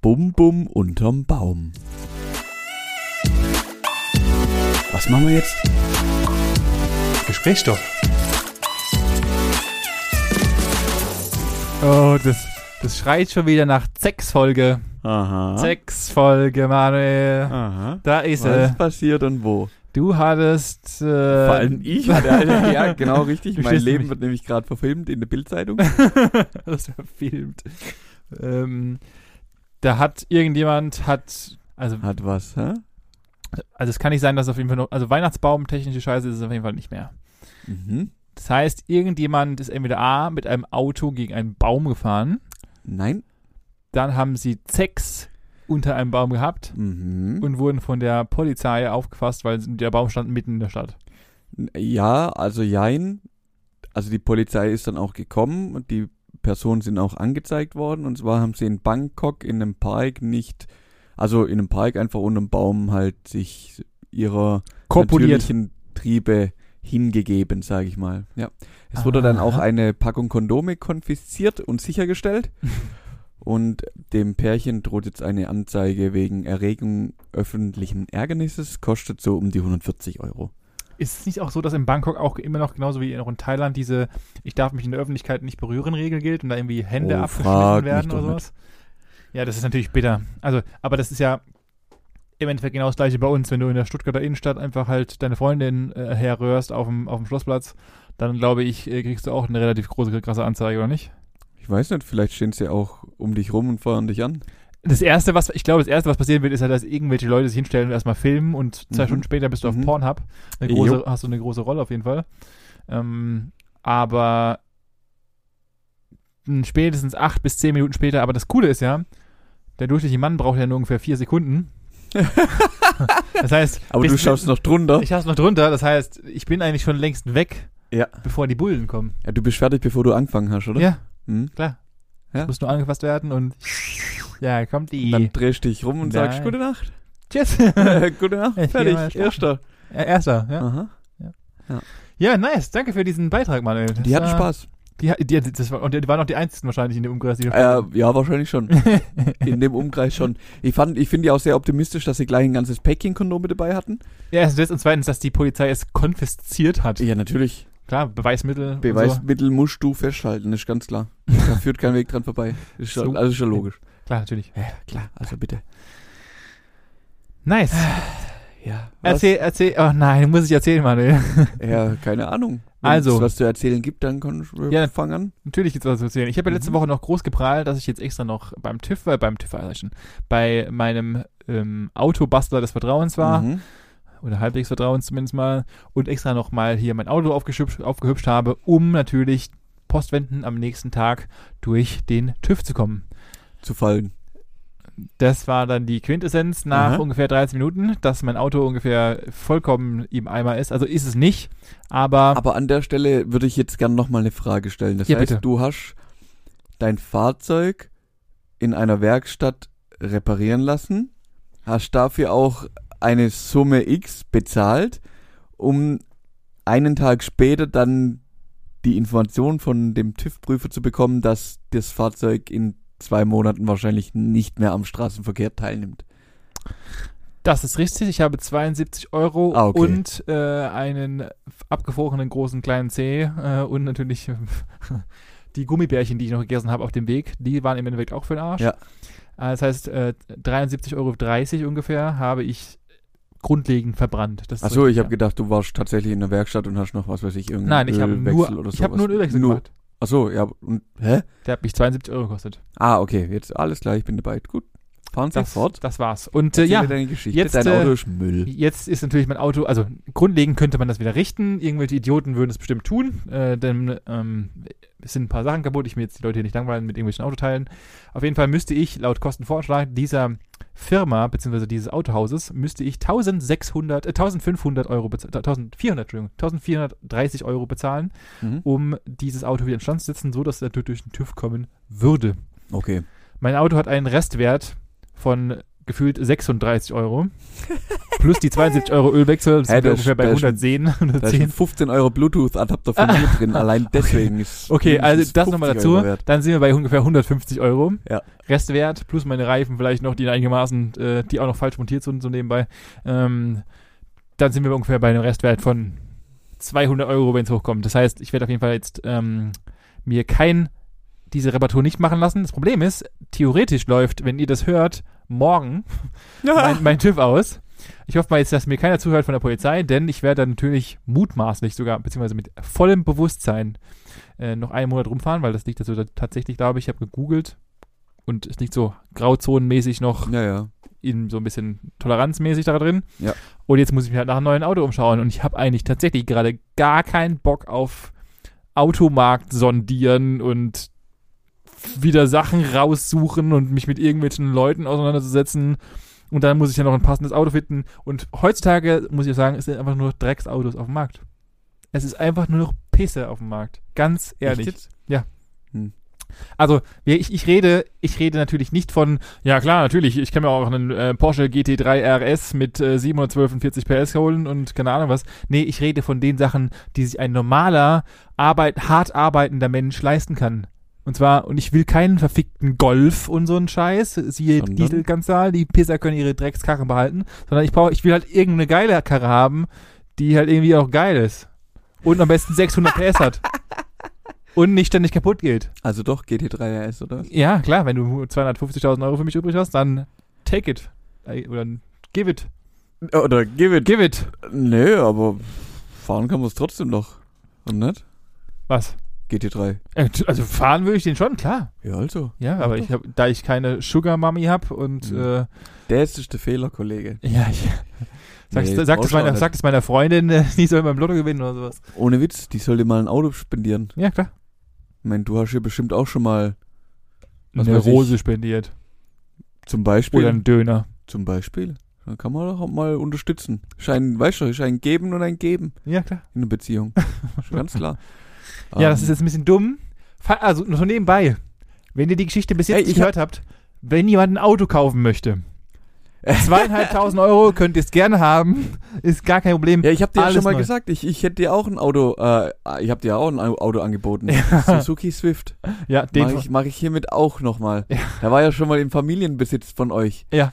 Bum Bum unterm Baum. Was machen wir jetzt? Gesprächsstoff. Oh, das, das schreit schon wieder nach Sex-Folge. Aha. Sex-Folge, Manuel. Aha. Da ist Was er. ist passiert und wo? Du hattest. Äh, Vor allem ich hatte eine, ja, genau richtig. Du mein Leben nämlich- wird nämlich gerade verfilmt in der Bildzeitung. das verfilmt. Ähm, da hat irgendjemand hat. Also, Hat was, hä? also es kann nicht sein, dass auf jeden Fall noch. Also Weihnachtsbaum, technische Scheiße ist es auf jeden Fall nicht mehr. Mhm. Das heißt, irgendjemand ist entweder A mit einem Auto gegen einen Baum gefahren, Nein. dann haben sie Sex unter einem Baum gehabt Mhm. und wurden von der Polizei aufgefasst, weil der Baum stand mitten in der Stadt. Ja, also jein. Also die Polizei ist dann auch gekommen und die Personen sind auch angezeigt worden. Und zwar haben sie in Bangkok in einem Park nicht, also in einem Park einfach unter einem Baum halt sich ihrer Korpuliert. natürlichen Triebe hingegeben, sage ich mal. Ja. Es wurde dann auch eine Packung Kondome konfisziert und sichergestellt. Und dem Pärchen droht jetzt eine Anzeige wegen Erregung öffentlichen Ärgernisses, kostet so um die 140 Euro. Ist es nicht auch so, dass in Bangkok auch immer noch, genauso wie auch in Thailand, diese Ich darf mich in der Öffentlichkeit nicht berühren Regel gilt und da irgendwie Hände Oh, abgeschnitten werden oder sowas? Ja, das ist natürlich bitter. Also, aber das ist ja im Endeffekt genau das gleiche bei uns. Wenn du in der Stuttgarter Innenstadt einfach halt deine Freundin äh, herrührst auf dem, auf dem Schlossplatz, dann glaube ich, äh, kriegst du auch eine relativ große, krasse Anzeige, oder nicht? Ich weiß nicht, vielleicht stehen sie auch um dich rum und feuern dich an. Das erste, was ich glaube, das erste, was passieren wird, ist halt, dass irgendwelche Leute sich hinstellen und erstmal filmen und zwei Mhm. Stunden später bist du auf Mhm. Pornhub. Eine Jo. große, hast du eine große Rolle auf jeden Fall. Ähm, aber spätestens acht bis zehn Minuten später, aber das Coole ist ja, der durchschnittliche Mann braucht ja nur ungefähr vier Sekunden. das heißt, Aber du schaust noch drunter. ich hab's noch drunter, das heißt, ich bin eigentlich schon längst weg, Ja. bevor die Bullen kommen. ja. Du bist fertig, bevor du angefangen hast, oder? Ja, Hm? klar. Ja. Muss nur angefasst werden und ja, kommt die. Dann drehst du dich rum und sagst Nein. Gute Nacht. Tschüss. Gute Nacht, Ich fertig. Erster. Ja, Erster, ja. Aha. Ja, nice. Danke für diesen Beitrag, Manuel. Das Die hatten war- Spaß. Die, die, das war, und die waren auch die einzigen wahrscheinlich in dem Umkreis, die Äh, ja, wahrscheinlich schon. In dem Umkreis schon. Ich fand, ich finde ja auch sehr optimistisch, dass sie gleich ein ganzes Päckchen Kondome dabei hatten. Ja, erstens das und zweitens, dass die Polizei es konfisziert hat. Ja, natürlich. Klar, Beweismittel. Beweismittel musst du festhalten, ist ganz klar. Da führt kein Weg dran vorbei. Ist schon, So. also ist schon logisch. So. Klar, natürlich. Ja, klar, also bitte. Nice. Ja. Erzähl, erzähl. Oh nein, muss ich erzählen, Manuel. Ja, keine Ahnung. Wenn Also. es was zu erzählen gibt, dann kannst du Ja. fangen an. Natürlich gibt's was zu erzählen. Ich habe ja letzte Mhm. Woche noch groß geprahlt, dass ich jetzt extra noch beim TÜV, äh, beim TÜV, also schon, bei meinem ähm, Autobastler des Vertrauens war. Mhm. Oder halbwegs Vertrauens zumindest mal, und extra noch mal hier mein Auto aufgehübscht, aufgehübscht habe, um natürlich Postwenden am nächsten Tag durch den TÜV zu kommen. Zu fallen. Das war dann die Quintessenz nach Aha. ungefähr 13 Minuten, dass mein Auto ungefähr vollkommen im Eimer ist. Also ist es nicht, aber, Aber an der Stelle würde ich jetzt gerne nochmal eine Frage stellen. Das Ja, heißt, bitte. du hast dein Fahrzeug in einer Werkstatt reparieren lassen, hast dafür auch eine Summe X bezahlt, um einen Tag später dann die Information von dem TÜV-Prüfer zu bekommen, dass das Fahrzeug in zwei Monaten wahrscheinlich nicht mehr am Straßenverkehr teilnimmt. das ist richtig. Ich habe 72 Euro Ah, okay. und äh, einen abgefrorenen großen kleinen C äh, und natürlich die Gummibärchen, die ich noch gegessen habe auf dem Weg, die waren im Endeffekt auch für den Arsch. Ja. Äh, Das heißt, äh, 73,30 Euro ungefähr habe ich grundlegend verbrannt. Das Achso, ich habe ja. gedacht, du warst tatsächlich in der Werkstatt und hast noch was weiß ich, irgendeinen Nein, ich habe nur, oder ich habe sowas. nur einen Ölwechsel Nur- gemacht. Achso, ja, und, hä? Der hat mich 72 Euro gekostet. Ah, okay, jetzt alles klar, ich bin dabei. Gut, fahren Sie Das, fort. das war's. Und äh, ja, deine Geschichte. jetzt, Dein äh, Auto ist Müll. Jetzt ist natürlich mein Auto, also grundlegend könnte man das wieder richten. Irgendwelche Idioten würden es bestimmt tun, äh, denn ähm, es sind ein paar Sachen kaputt. Ich will jetzt die Leute hier nicht langweilen mit irgendwelchen Autoteilen. Auf jeden Fall müsste ich laut Kostenvorschlag dieser Firma bzw. dieses Autohauses müsste ich 1600, äh, 1500 Euro, bez- 1400, Entschuldigung, 1430 Euro bezahlen, Mhm. um dieses Auto wieder in Stand zu setzen, so dass es natürlich durch den TÜV kommen würde. Okay. Mein Auto hat einen Restwert von gefühlt 36 Euro. Plus die 72 Euro Ölwechsel, das Hä, sind wir ungefähr bei da ist- 110, Da ist ein 110. 15 Euro Bluetooth-Adapter von mir drin. Allein deswegen ist Okay, also mindestens das nochmal 50 dazu. Dann sind wir bei ungefähr 150 Euro. Ja. Restwert plus meine Reifen vielleicht noch, die einigermaßen, äh, die auch noch falsch montiert sind, so nebenbei. Ähm, dann sind wir ungefähr bei einem Restwert von 200 Euro, wenn es hochkommt. Das heißt, ich werde auf jeden Fall jetzt ähm, mir kein diese Reparatur nicht machen lassen. Das Problem ist, theoretisch läuft, wenn ihr das hört, morgen mein, mein TÜV aus. Ich hoffe mal jetzt, dass mir keiner zuhört von der Polizei, denn ich werde dann natürlich mutmaßlich sogar, beziehungsweise mit vollem Bewusstsein äh, noch einen Monat rumfahren, weil das liegt also tatsächlich, glaube ich, ich habe gegoogelt und es liegt so grauzonenmäßig noch Ja, ja. in so ein bisschen toleranzmäßig da drin. Ja. Und jetzt muss ich mich halt nach einem neuen Auto umschauen und ich habe eigentlich tatsächlich gerade gar keinen Bock auf Automarkt sondieren und wieder Sachen raussuchen und mich mit irgendwelchen Leuten auseinanderzusetzen. Und dann muss ich ja noch ein passendes Auto finden. Und heutzutage, muss ich sagen, es sind einfach nur Drecksautos auf dem Markt. Es ist einfach nur noch Pisse auf dem Markt. Ganz ehrlich. Echt jetzt? Also, ich, ich rede, ich rede natürlich nicht von, ja klar, natürlich, ich kann mir auch einen äh, Porsche GT3 RS mit äh, 742 PS holen und keine Ahnung was. Nee, ich rede von den Sachen, die sich ein normaler, arbeit, hart arbeitender Mensch leisten kann. Und zwar, und ich will keinen verfickten Golf und so einen Scheiß, siehe? Dieselskandal, die Pisser können ihre Dreckskarren behalten, sondern ich brauche, ich will halt irgendeine geile Karre haben, die halt irgendwie auch geil ist. Und am besten 600 PS hat. Und nicht ständig kaputt geht. Also doch GT3 RS, oder? Ja, klar, wenn du 250.000 Euro für mich übrig hast, dann take it. Oder give it. Oder give it. Give it. Nee, aber fahren kann man es trotzdem noch. Und nicht? Was? GT3. Äh, Also fahren würde ich den schon, klar. Ja, also. Ja, aber ich hab, da ich keine Sugar Mummy habe und Mhm. äh, Das ist der Fehler, Kollege. ja, ich sag, Nee, sag, es meiner, sag es meiner Freundin, äh, die soll beim Lotto gewinnen oder sowas. Ohne Witz, die soll dir mal ein Auto spendieren. Ja, klar. Ich meine, du hast ja bestimmt auch schon mal Eine weiß ich. Rose spendiert. zum Beispiel. Oder einen Döner. Zum Beispiel. Dann kann man doch auch mal unterstützen. Schein, weißt du, ist ein Geben und ein Geben Ja, klar. in einer Beziehung. Ganz klar. Ja, das Ähm, ist jetzt ein bisschen dumm. Also, nur so nebenbei. Wenn ihr die Geschichte bis jetzt Ey, ich nicht gehört habt, wenn jemand ein Auto kaufen möchte, zweieinhalbtausend Euro könnt ihr es gerne haben, ist gar kein Problem. Ja, ich habe dir ja Alles schon mal neu. gesagt, ich, ich hätte dir auch ein Auto, äh, ich habe dir auch ein Au- Auto angeboten. Suzuki Swift. Ja, den Mache ich, mach ich hiermit auch nochmal. Ja. Der war ja schon mal im Familienbesitz von euch. Ja.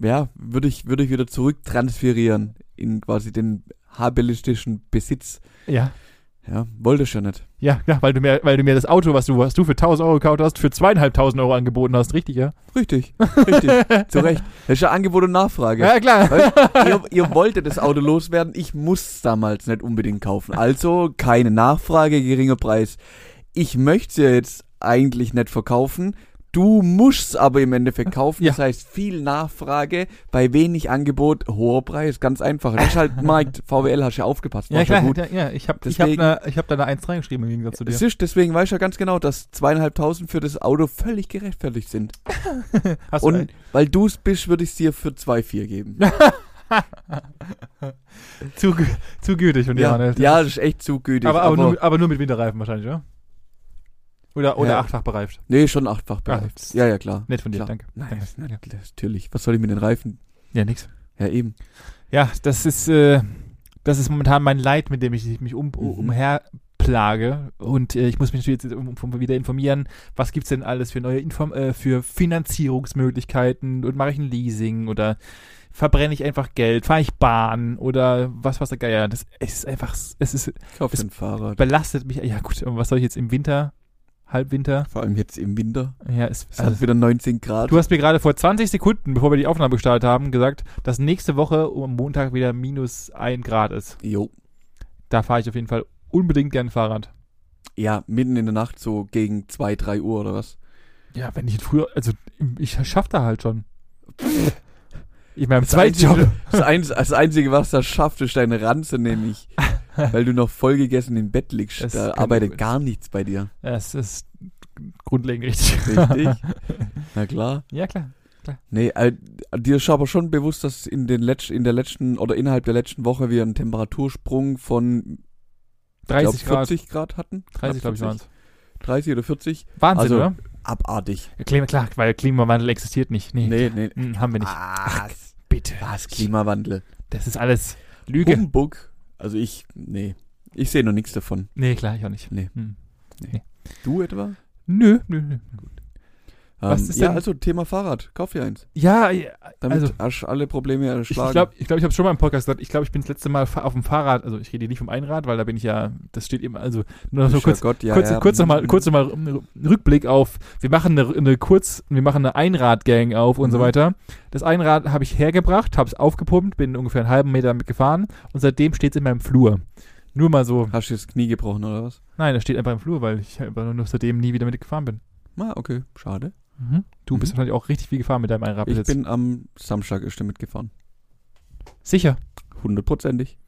Ja, würde ich, würde ich wieder zurücktransferieren in quasi den habilistischen Besitz. ja, Ja, wollte ich ja nicht. ja, ja, weil du mir, weil du mir das Auto, was du, was du für 1000 Euro gekauft hast, für zweieinhalbtausend Euro angeboten hast, richtig, ja? Richtig, richtig, zu Recht. Das ist ja Angebot und Nachfrage. Ja, klar. Weißt, ihr, ihr wolltet das Auto loswerden, ich muss damals nicht unbedingt kaufen. Also keine Nachfrage, geringer Preis. Ich möchte es ja jetzt eigentlich nicht verkaufen. Du musst es aber im Endeffekt kaufen. Ja. Das heißt, viel Nachfrage, bei wenig Angebot, hoher Preis. Ganz einfach. Das ist halt Markt. VWL hast du ja aufgepasst. Ja, klar, gut. ja, ich habe hab da, ich hab da eine 1 reingeschrieben im Gegensatz zu dir. Ist, deswegen weißt du ja ganz genau, dass zweieinhalbtausend für das Auto völlig gerechtfertigt sind. Hast du Und weil du es bist, würde ich es dir für 2,4 geben. zu, zu gütig von dir, ja, Manuel. ja, das ist echt zu gütig. aber, aber, nur, mit- aber nur mit Winterreifen wahrscheinlich, oder? Oder, oder Ja. achtfach bereift. Nee, schon achtfach Ah, bereift. das- Ja, ja, klar. Nett von dir, Klar. danke. Nein, danke. nein, natürlich. Was soll ich mit den Reifen? Ja, nix. Ja, eben. Ja, das ist, äh, das ist momentan mein Leid, mit dem ich mich um, Mhm. umherplage. Und äh, ich muss mich natürlich jetzt wieder informieren, was gibt's denn alles für neue Inform äh, für Finanzierungsmöglichkeiten und mache ich ein Leasing oder verbrenne ich einfach Geld, fahre ich Bahn oder was was der Geier. Das es ist einfach, es ist Kauf Es ein Fahrrad. belastet mich. Ja gut, und was soll ich jetzt im Winter, Halbwinter? Vor allem jetzt im Winter. Ja, es, Es also, hat wieder 19 Grad. Du hast mir gerade vor 20 Sekunden, bevor wir die Aufnahme gestartet haben, gesagt, dass nächste Woche um Montag wieder minus ein Grad ist. jo. Da fahre ich auf jeden Fall unbedingt gern Fahrrad. Ja, mitten in der Nacht, so gegen 2, 3 Uhr oder was. Ja, wenn ich früher, also ich schaff da halt schon. Ich meine, Einzige, Zweitjob. das, das Einzige, was das schafft, ist deine Ranze, nämlich. Weil du noch vollgegessen im Bett liegst. Das da arbeitet gut. gar nichts bei dir. Es ist grundlegend richtig. Richtig? Na klar. ja, klar. Nee, äh, dir ist aber schon bewusst, dass in, den Letz in der letzten oder innerhalb der letzten Woche wir einen Temperatursprung von 30 glaub, Grad. 40 Grad hatten. 30, glaube ich, waren es. 30 oder 40. Wahnsinn, Also, oder? abartig. Ja, Klima, klar, weil Klimawandel existiert nicht. Nee, Nee, nee. Hm, haben wir nicht. Was? Bitte. Was? Klimawandel. Das ist alles Lüge. Humbug. Also ich, nee. Ich sehe noch nichts davon. Nee, klar, ich auch nicht. Nee. Hm. Du etwa? Nö, nö, nö. Was Ähm, ist ja, denn- also Thema Fahrrad. Kauf dir eins. Ja, ja, Damit Also- alle Probleme ich erschlagen. glaube, ich, glaub, ich habe schon mal im Podcast gesagt, ich glaube, ich bin das letzte Mal auf dem Fahrrad, also ich rede hier nicht vom Einrad, weil da bin ich ja, das steht eben, also nur noch so kurz, Gott, ja, kurz, ja. kurz nochmal, kurz noch mal Rückblick auf, wir machen eine, eine kurz, wir machen eine Einradgang auf und so Mhm. weiter. Das Einrad habe ich hergebracht, habe es aufgepumpt, bin ungefähr einen halben Meter damit gefahren und seitdem steht es in meinem Flur. Nur mal so, Hast du das Knie gebrochen oder was? nein, das steht einfach im Flur, weil ich einfach nur seitdem nie wieder mit gefahren bin. Ah, okay. Schade. Du bist Mhm. wahrscheinlich auch richtig viel gefahren mit deinem Einrad bis Ich bin am Samstag erst damit gefahren. Sicher, Hundertprozentig.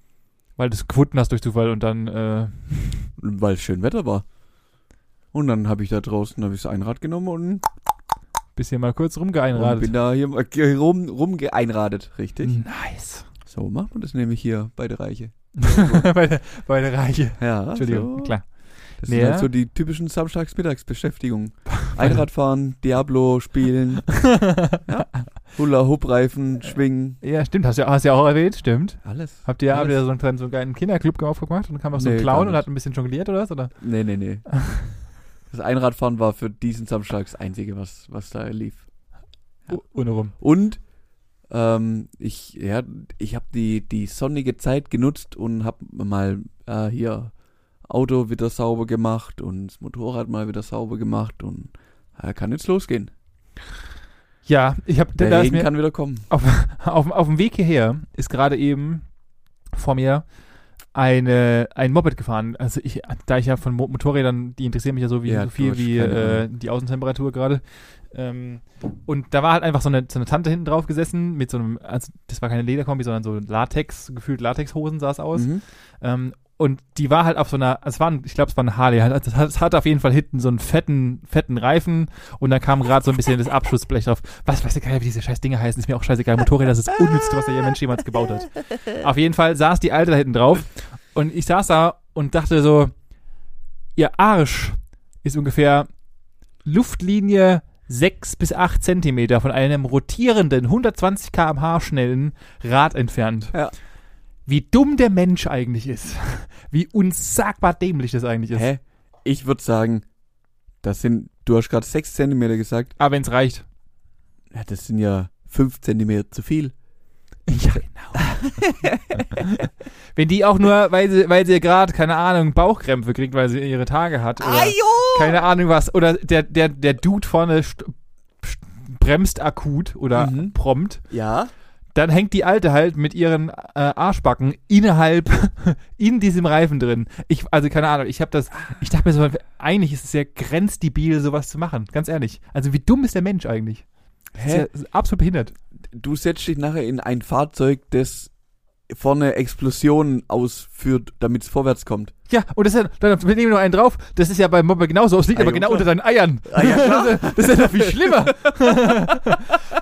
weil du es gefunden hast durch Zufall und dann, äh, Weil es schön Wetter war. Und dann habe ich da draußen hab ich das Einrad genommen und, bist hier mal kurz und rumgeeinradet. bin da hier rum, rumgeeinradet, richtig? Nice. So macht man das nämlich hier bei der Reiche. bei, der, bei der Reiche. Ja, Entschuldigung, so. klar. Das Nee, sind ja. halt so die typischen Samstagsmittagsbeschäftigungen. Einradfahren, Diablo spielen, Hula-Hoop-Reifen, schwingen, Ja, stimmt, hast du hast ja auch erwähnt, stimmt. alles. Habt ihr, habt ihr so einen, so einen geilen Kinderclub aufgemacht und dann kam auch so ein Nee, Clown gar und hat ein bisschen jongliert oder was? Oder? Nee, nee, nee. Das Einradfahren war für diesen Samstag das Einzige, was, was da lief. Ja. Oh, Ohne rum. Und ähm, ich, ja, ich habe die, die sonnige Zeit genutzt und habe mal äh, hier Auto wieder sauber gemacht und das Motorrad mal wieder sauber gemacht und kann jetzt losgehen. Ja, ich habe Der da Regen mir kann wieder kommen. auf, auf dem Weg hierher ist gerade eben vor mir eine, ein Moped gefahren. Also ich, da ich ja von Mo Motorrädern, die interessieren mich ja so, wie, Ja, so viel wie äh, die Außentemperatur gerade. Ähm, und da war halt einfach so eine, so eine Tante hinten drauf gesessen mit so einem, also das war keine Lederkombi, sondern so Latex, gefühlt Latexhosen sah es aus. Mhm. Ähm, und die war halt auf so einer, es war, ein, ich glaube, es war eine Harley. halt- Es hat, es hat auf jeden Fall hinten so einen fetten, fetten Reifen und da kam gerade so ein bisschen das Abschussblech drauf. Was weiß ich gar nicht, wie diese scheiß Dinge heißen, ist mir auch scheißegal. Motorräder, das ist das Unnützste, was der Mensch jemals gebaut hat. Auf jeden Fall saß die Alte da hinten drauf und ich saß da und dachte so, ihr Arsch ist ungefähr Luftlinie 6 bis 8 Zentimeter von einem rotierenden 120 km/h schnellen Rad entfernt. Ja. Wie dumm der Mensch eigentlich ist. Wie unsagbar dämlich das eigentlich ist. Hä? Ich würde sagen, das sind, du hast gerade 6 Zentimeter gesagt, Aber wenn es reicht. ja, das sind ja 5 Zentimeter zu viel. Ja, genau. wenn die auch nur, weil sie, weil sie gerade, keine Ahnung, Bauchkrämpfe kriegt, weil sie ihre Tage hat. Oder keine Ahnung was. Oder der, der, der Dude vorne st st bremst akut oder Mhm. prompt. Ja? Dann hängt die Alte halt mit ihren äh, Arschbacken innerhalb in diesem Reifen drin. Ich, also keine Ahnung, ich habe das, ich dachte mir so, eigentlich ist es ja grenzdebil, sowas zu machen, ganz ehrlich. Also wie dumm ist der Mensch eigentlich? Das Hä? ja das absolut behindert. Du setzt dich nachher in ein Fahrzeug, das vorne Explosionen ausführt, damit es vorwärts kommt. Ja, und das ist ja, dann wir nehmen noch einen drauf, das ist ja beim Moped genauso, es liegt Ah, aber ja, genau klar. unter deinen Eiern. Ah, ja, klar. das ist ja noch viel schlimmer.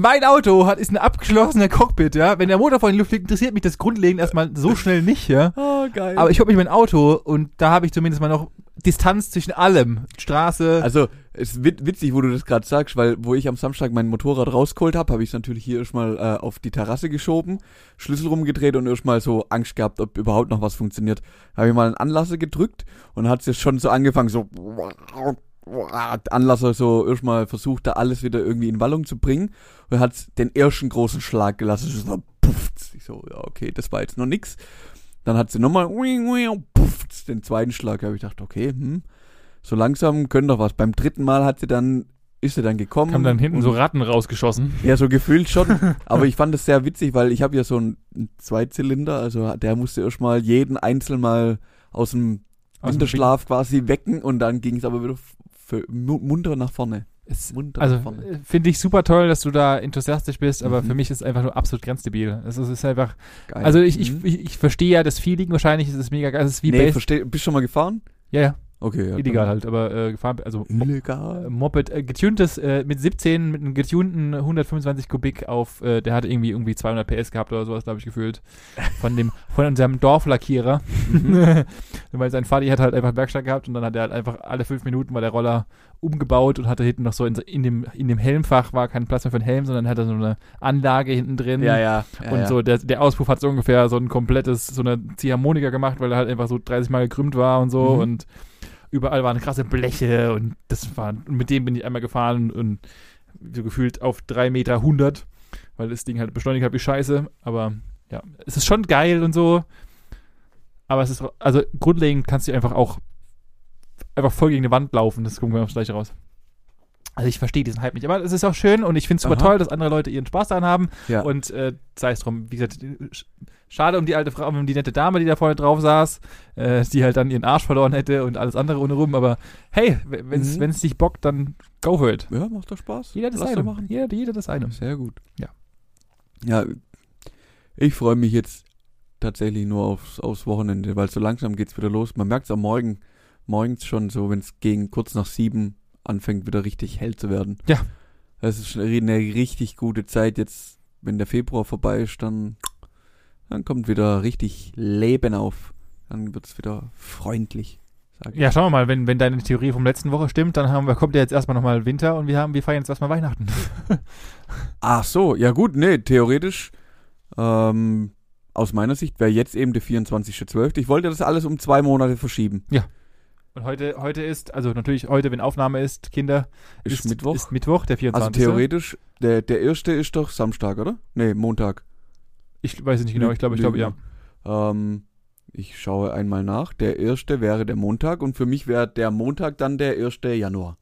mein Auto hat, ist ein abgeschlossener Cockpit, ja. Wenn der Motor vor in die Luft liegt, interessiert mich das grundlegend erstmal so schnell nicht, ja. Oh, geil. Aber ich hole mich mein Auto und da habe ich zumindest mal noch Distanz zwischen allem. Straße. Also, es ist wit- witzig, wo du das gerade sagst, weil wo ich am Samstag mein Motorrad rausgeholt habe, habe ich es natürlich hier erstmal äh, auf die Terrasse geschoben, Schlüssel rumgedreht und erstmal so Angst gehabt, ob überhaupt noch was funktioniert. Habe ich mal einen Anlasser gedrückt und hat es schon so angefangen, so Anlasser so erstmal versucht, da alles wieder irgendwie in Wallung zu bringen und hat den ersten großen Schlag gelassen. So, pufft. Ich so, ja, okay, das war jetzt noch nix. Dann hat sie nochmal pufft, den zweiten Schlag. habe ich gedacht, okay, hm, so langsam können doch was. Beim dritten Mal hat sie dann, ist sie dann gekommen. Kam dann hinten so Ratten rausgeschossen. Ja, so gefühlt schon. Aber ich fand es sehr witzig, weil ich habe ja so einen einen Zweizylinder, also der musste erstmal jeden einzeln mal aus dem Winterschlaf quasi wecken und dann ging es aber wieder für, mu- munter nach vorne. Es, also äh, finde ich super toll, dass du da enthusiastisch bist, aber Mhm. für mich ist es einfach nur absolut grenzdebil. Es ist, es ist einfach, Geil. also ich, ich, Mhm. ich, ich verstehe ja das Feeling wahrscheinlich, es ist mega geil. Es ist wie nee, Base. versteh, bist du schon mal gefahren? Ja, ja, Okay, ja. illegal halt, aber äh, gefahren, also Illegal. äh, Moped, äh, getuntes, äh, mit 17, mit einem getunten 125 Kubik auf, äh, der hatte irgendwie irgendwie 200 PS gehabt oder sowas, glaube ich, gefühlt. Von dem, von unserem Dorflackierer. Mhm. Weil sein Vati hat halt einfach Werkstatt gehabt und dann hat er halt einfach alle fünf Minuten war der Roller umgebaut und hatte hinten noch so in, in, dem, in dem Helmfach war kein Platz mehr für einen Helm, sondern hatte so eine Anlage hinten drin. Ja, ja. und ja. so der, der Auspuff hat so ungefähr so ein komplettes, so eine Ziehharmonika gemacht, weil er halt einfach so 30 Mal gekrümmt war und so Mhm. und überall waren krasse Bleche und das war, und mit dem bin ich einmal gefahren und so gefühlt auf 3 Meter 100, weil das Ding halt beschleunigt hat wie Scheiße, aber ja, es ist schon geil und so, aber es ist, also grundlegend kannst du einfach auch einfach voll gegen die Wand laufen, das gucken wir aufs Gleiche raus. Also ich verstehe diesen Hype nicht, aber es ist auch schön und ich finde es super Aha. toll, dass andere Leute ihren Spaß daran haben ja. und äh, sei es drum, wie gesagt, schade um die alte Frau, um die nette Dame, die da vorne drauf saß, äh, die halt dann ihren Arsch verloren hätte und alles andere ohne rum, aber hey, wenn es Mhm. dich bockt, dann go for it. ja, macht doch Spaß. Jeder das Lass eine. machen. Jeder, jeder das eine. Sehr gut. Ja. Ja, ich freue mich jetzt tatsächlich nur aufs, aufs Wochenende, weil so langsam geht's wieder los. Man merkt es am Morgen, morgens schon so, wenn es gegen kurz nach sieben anfängt, wieder richtig hell zu werden. Ja. Das ist schon eine richtig gute Zeit jetzt, wenn der Februar vorbei ist, dann, dann kommt wieder richtig Leben auf. Dann wird's wieder freundlich. Ja, schauen wir mal, wenn, wenn deine Theorie vom letzten Woche stimmt, dann haben wir, kommt ja jetzt erstmal nochmal Winter und wir haben, wir feiern jetzt erstmal Weihnachten. Ach so, ja gut, nee, theoretisch, ähm, aus meiner Sicht wäre jetzt eben der 24.12. Ich wollte das alles um zwei Monate verschieben. Und heute, heute ist, also natürlich heute, wenn Aufnahme ist, Kinder, Ist, Mittwoch. Ist Mittwoch, der 24. also theoretisch, der, der erste ist doch Samstag, oder? Nee, Montag. Ich weiß nicht genau, ich glaube, ich glaube, ja. Ähm, ich schaue einmal nach. Der erste wäre der Montag und für mich wäre der Montag dann der 1. Januar.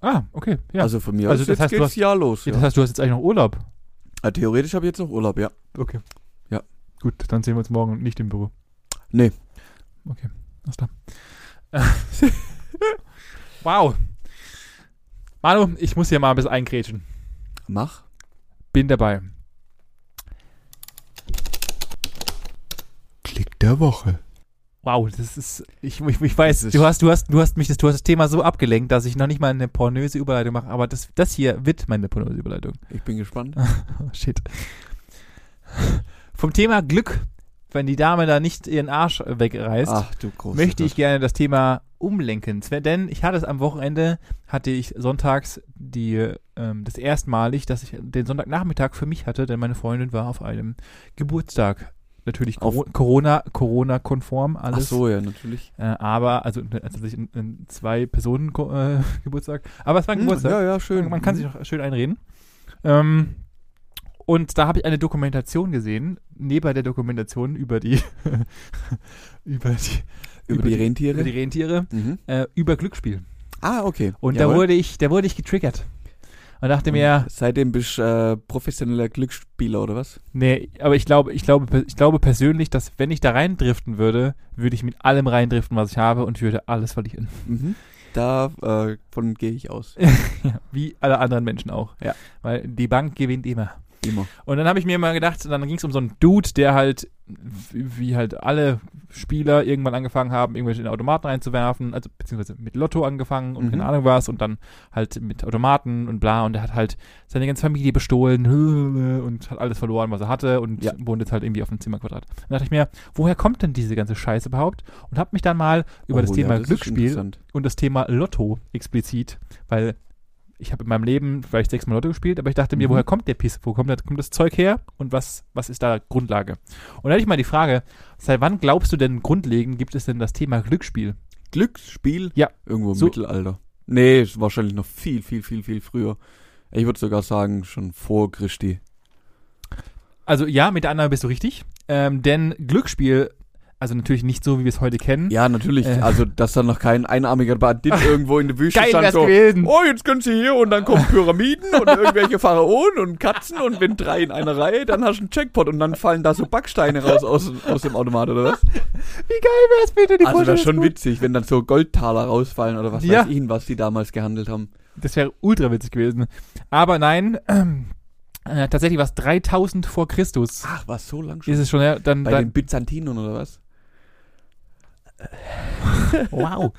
Ah, okay, ja. Also von mir Also aus das jetzt heißt, geht's hast- Jahr los. Ja, Ja. Das heißt, du hast jetzt eigentlich noch Urlaub. Ah, theoretisch habe ich jetzt noch Urlaub, ja. Okay. Ja. Gut, dann sehen wir uns morgen nicht im Büro. Nee. Okay, alles klar. wow. Manu, ich muss hier mal ein bisschen eingrätschen. Mach. Bin dabei. Klick der Woche. Wow, das ist, ich, ich, ich weiß, du hast, du hast, du hast mich, das, du hast das Thema so abgelenkt, dass ich noch nicht mal eine pornöse Überleitung mache, aber das, das hier wird meine pornöse Überleitung. Ich bin gespannt. Oh, shit. Vom Thema Glück, wenn die Dame da nicht ihren Arsch wegreißt, Ach möchte ich gerne das Thema umlenken. Sven, Denn ich hatte es am Wochenende, hatte ich sonntags die, ähm, das erstmalig, dass ich den Sonntagnachmittag für mich hatte, denn meine Freundin war auf einem Geburtstag. Natürlich Auf- Coro- Corona, Corona-konform Ach alles. so, ja, natürlich. Äh, aber, also äh, tatsächlich ein, ein zwei Personen äh, Geburtstag. Aber es war ein Hm, Geburtstag. Ja, ja, schön. Man kann sich noch schön einreden. Ähm, und da habe ich eine Dokumentation gesehen, neben der Dokumentation über die über die über, die Rentiere. über die Rentiere, mhm. äh, über Glücksspiel. Ah, okay. Und Jawohl. da wurde ich, da wurde ich getriggert. Und dachte mir, Und Seitdem bist du äh, professioneller Glücksspieler, oder was? nee, aber ich glaube, ich glaube, ich glaube persönlich, dass wenn ich da reindriften würde, würde ich mit allem reindriften, was ich habe und würde alles verlieren. Mhm. Davon gehe ich aus. ja, wie alle anderen Menschen auch. Ja. Weil die Bank gewinnt immer. Immer. Und dann habe ich mir mal gedacht, dann ging es um so einen Dude, der halt, wie halt alle Spieler irgendwann angefangen haben, irgendwelche in Automaten reinzuwerfen, also beziehungsweise mit Lotto angefangen und Mhm. keine Ahnung was und dann halt mit Automaten und bla und der hat halt seine ganze Familie bestohlen und hat alles verloren, was er hatte und Ja. wohnt jetzt halt irgendwie auf einem Zimmerquadrat. Dann dachte ich mir, woher kommt denn diese ganze Scheiße überhaupt? Und habe mich dann mal über das Oh, Thema ja, das Glücksspiel und das Thema Lotto explizit, weil ich habe in meinem Leben vielleicht sechsmal Lotto gespielt, aber ich dachte mir, Mhm. woher kommt der Piss? Wo kommt, das- kommt das Zeug her und was, was ist da Grundlage? Und da hatte ich mal die Frage, seit wann glaubst du denn grundlegend gibt es denn das Thema Glücksspiel? Glücksspiel? Ja. Irgendwo im So- Mittelalter. Nee, ist wahrscheinlich noch viel, viel, viel, viel früher. Ich würde sogar sagen, schon vor Christi. Also ja, mit der Annahme bist du richtig, ähm, denn Glücksspiel, also natürlich nicht so, wie wir es heute kennen. Ja, natürlich. Äh. Also, dass da noch kein einarmiger Bandit irgendwo in der Wüste Geil stand. So, gewesen. oh, jetzt können sie hier und dann kommen Pyramiden und irgendwelche Pharaonen und Katzen und wenn drei in einer Reihe, dann hast du einen Jackpot und dann fallen da so Backsteine raus aus, aus dem Automat oder was? Wie geil wär's bitte, die Also, das ist schon gut. witzig, wenn dann so Goldtaler rausfallen oder was Ja. weiß ich, was die damals gehandelt haben. Das wäre ultra witzig gewesen. Aber nein, ähm, äh, tatsächlich war es 3000 vor Christus. Ach, was so lang schon? Ist es schon, ja, dann, Bei dann den Byzantinern oder was? Wow.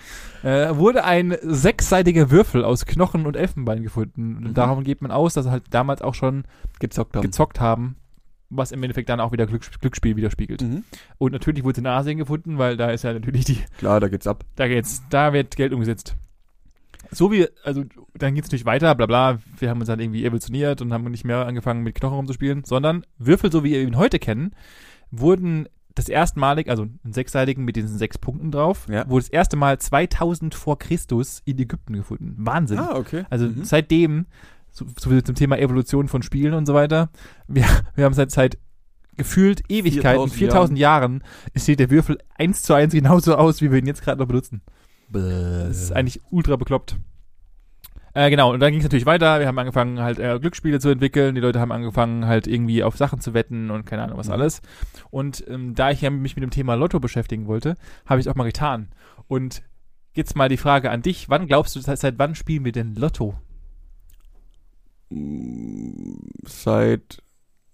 äh, wurde ein sechsseitiger Würfel aus Knochen und Elfenbein gefunden. Mhm. Und Darum geht man aus, dass sie halt damals auch schon Gezockt haben. gezockt haben, was im Endeffekt dann auch wieder Glücks Glücksspiel widerspiegelt. mhm. Und natürlich wurde es in Asien gefunden, weil da ist ja natürlich die, Klar, da geht's ab. da geht's, da wird Geld umgesetzt. so wie, also dann geht es natürlich weiter, bla bla, wir haben uns dann irgendwie evolutioniert und haben nicht mehr angefangen mit Knochen rumzuspielen, sondern Würfel, so wie wir ihn heute kennen, wurden das erstmalig, also einen sechsseitigen mit diesen sechs Punkten drauf, Ja. wurde das erste Mal 2000 vor Christus in Ägypten gefunden. Wahnsinn. Ah, okay. Also Mhm. seitdem, so, so zum Thema Evolution von Spielen und so weiter, wir, wir haben seit, seit gefühlt Ewigkeiten, 4000 4000 Jahren, es sieht der Würfel eins zu eins genauso aus, wie wir ihn jetzt gerade noch benutzen. Das ist eigentlich ultra bekloppt. Äh, genau, und dann ging es natürlich weiter. Wir haben angefangen, halt äh, Glücksspiele zu entwickeln. Die Leute haben angefangen, halt irgendwie auf Sachen zu wetten und keine Ahnung was Mhm. alles. Und ähm, da ich ja mich mit dem Thema Lotto beschäftigen wollte, habe ich auch mal getan. Und jetzt mal die Frage an dich: Wann glaubst du, seit, seit wann spielen wir denn Lotto? Mm, Seit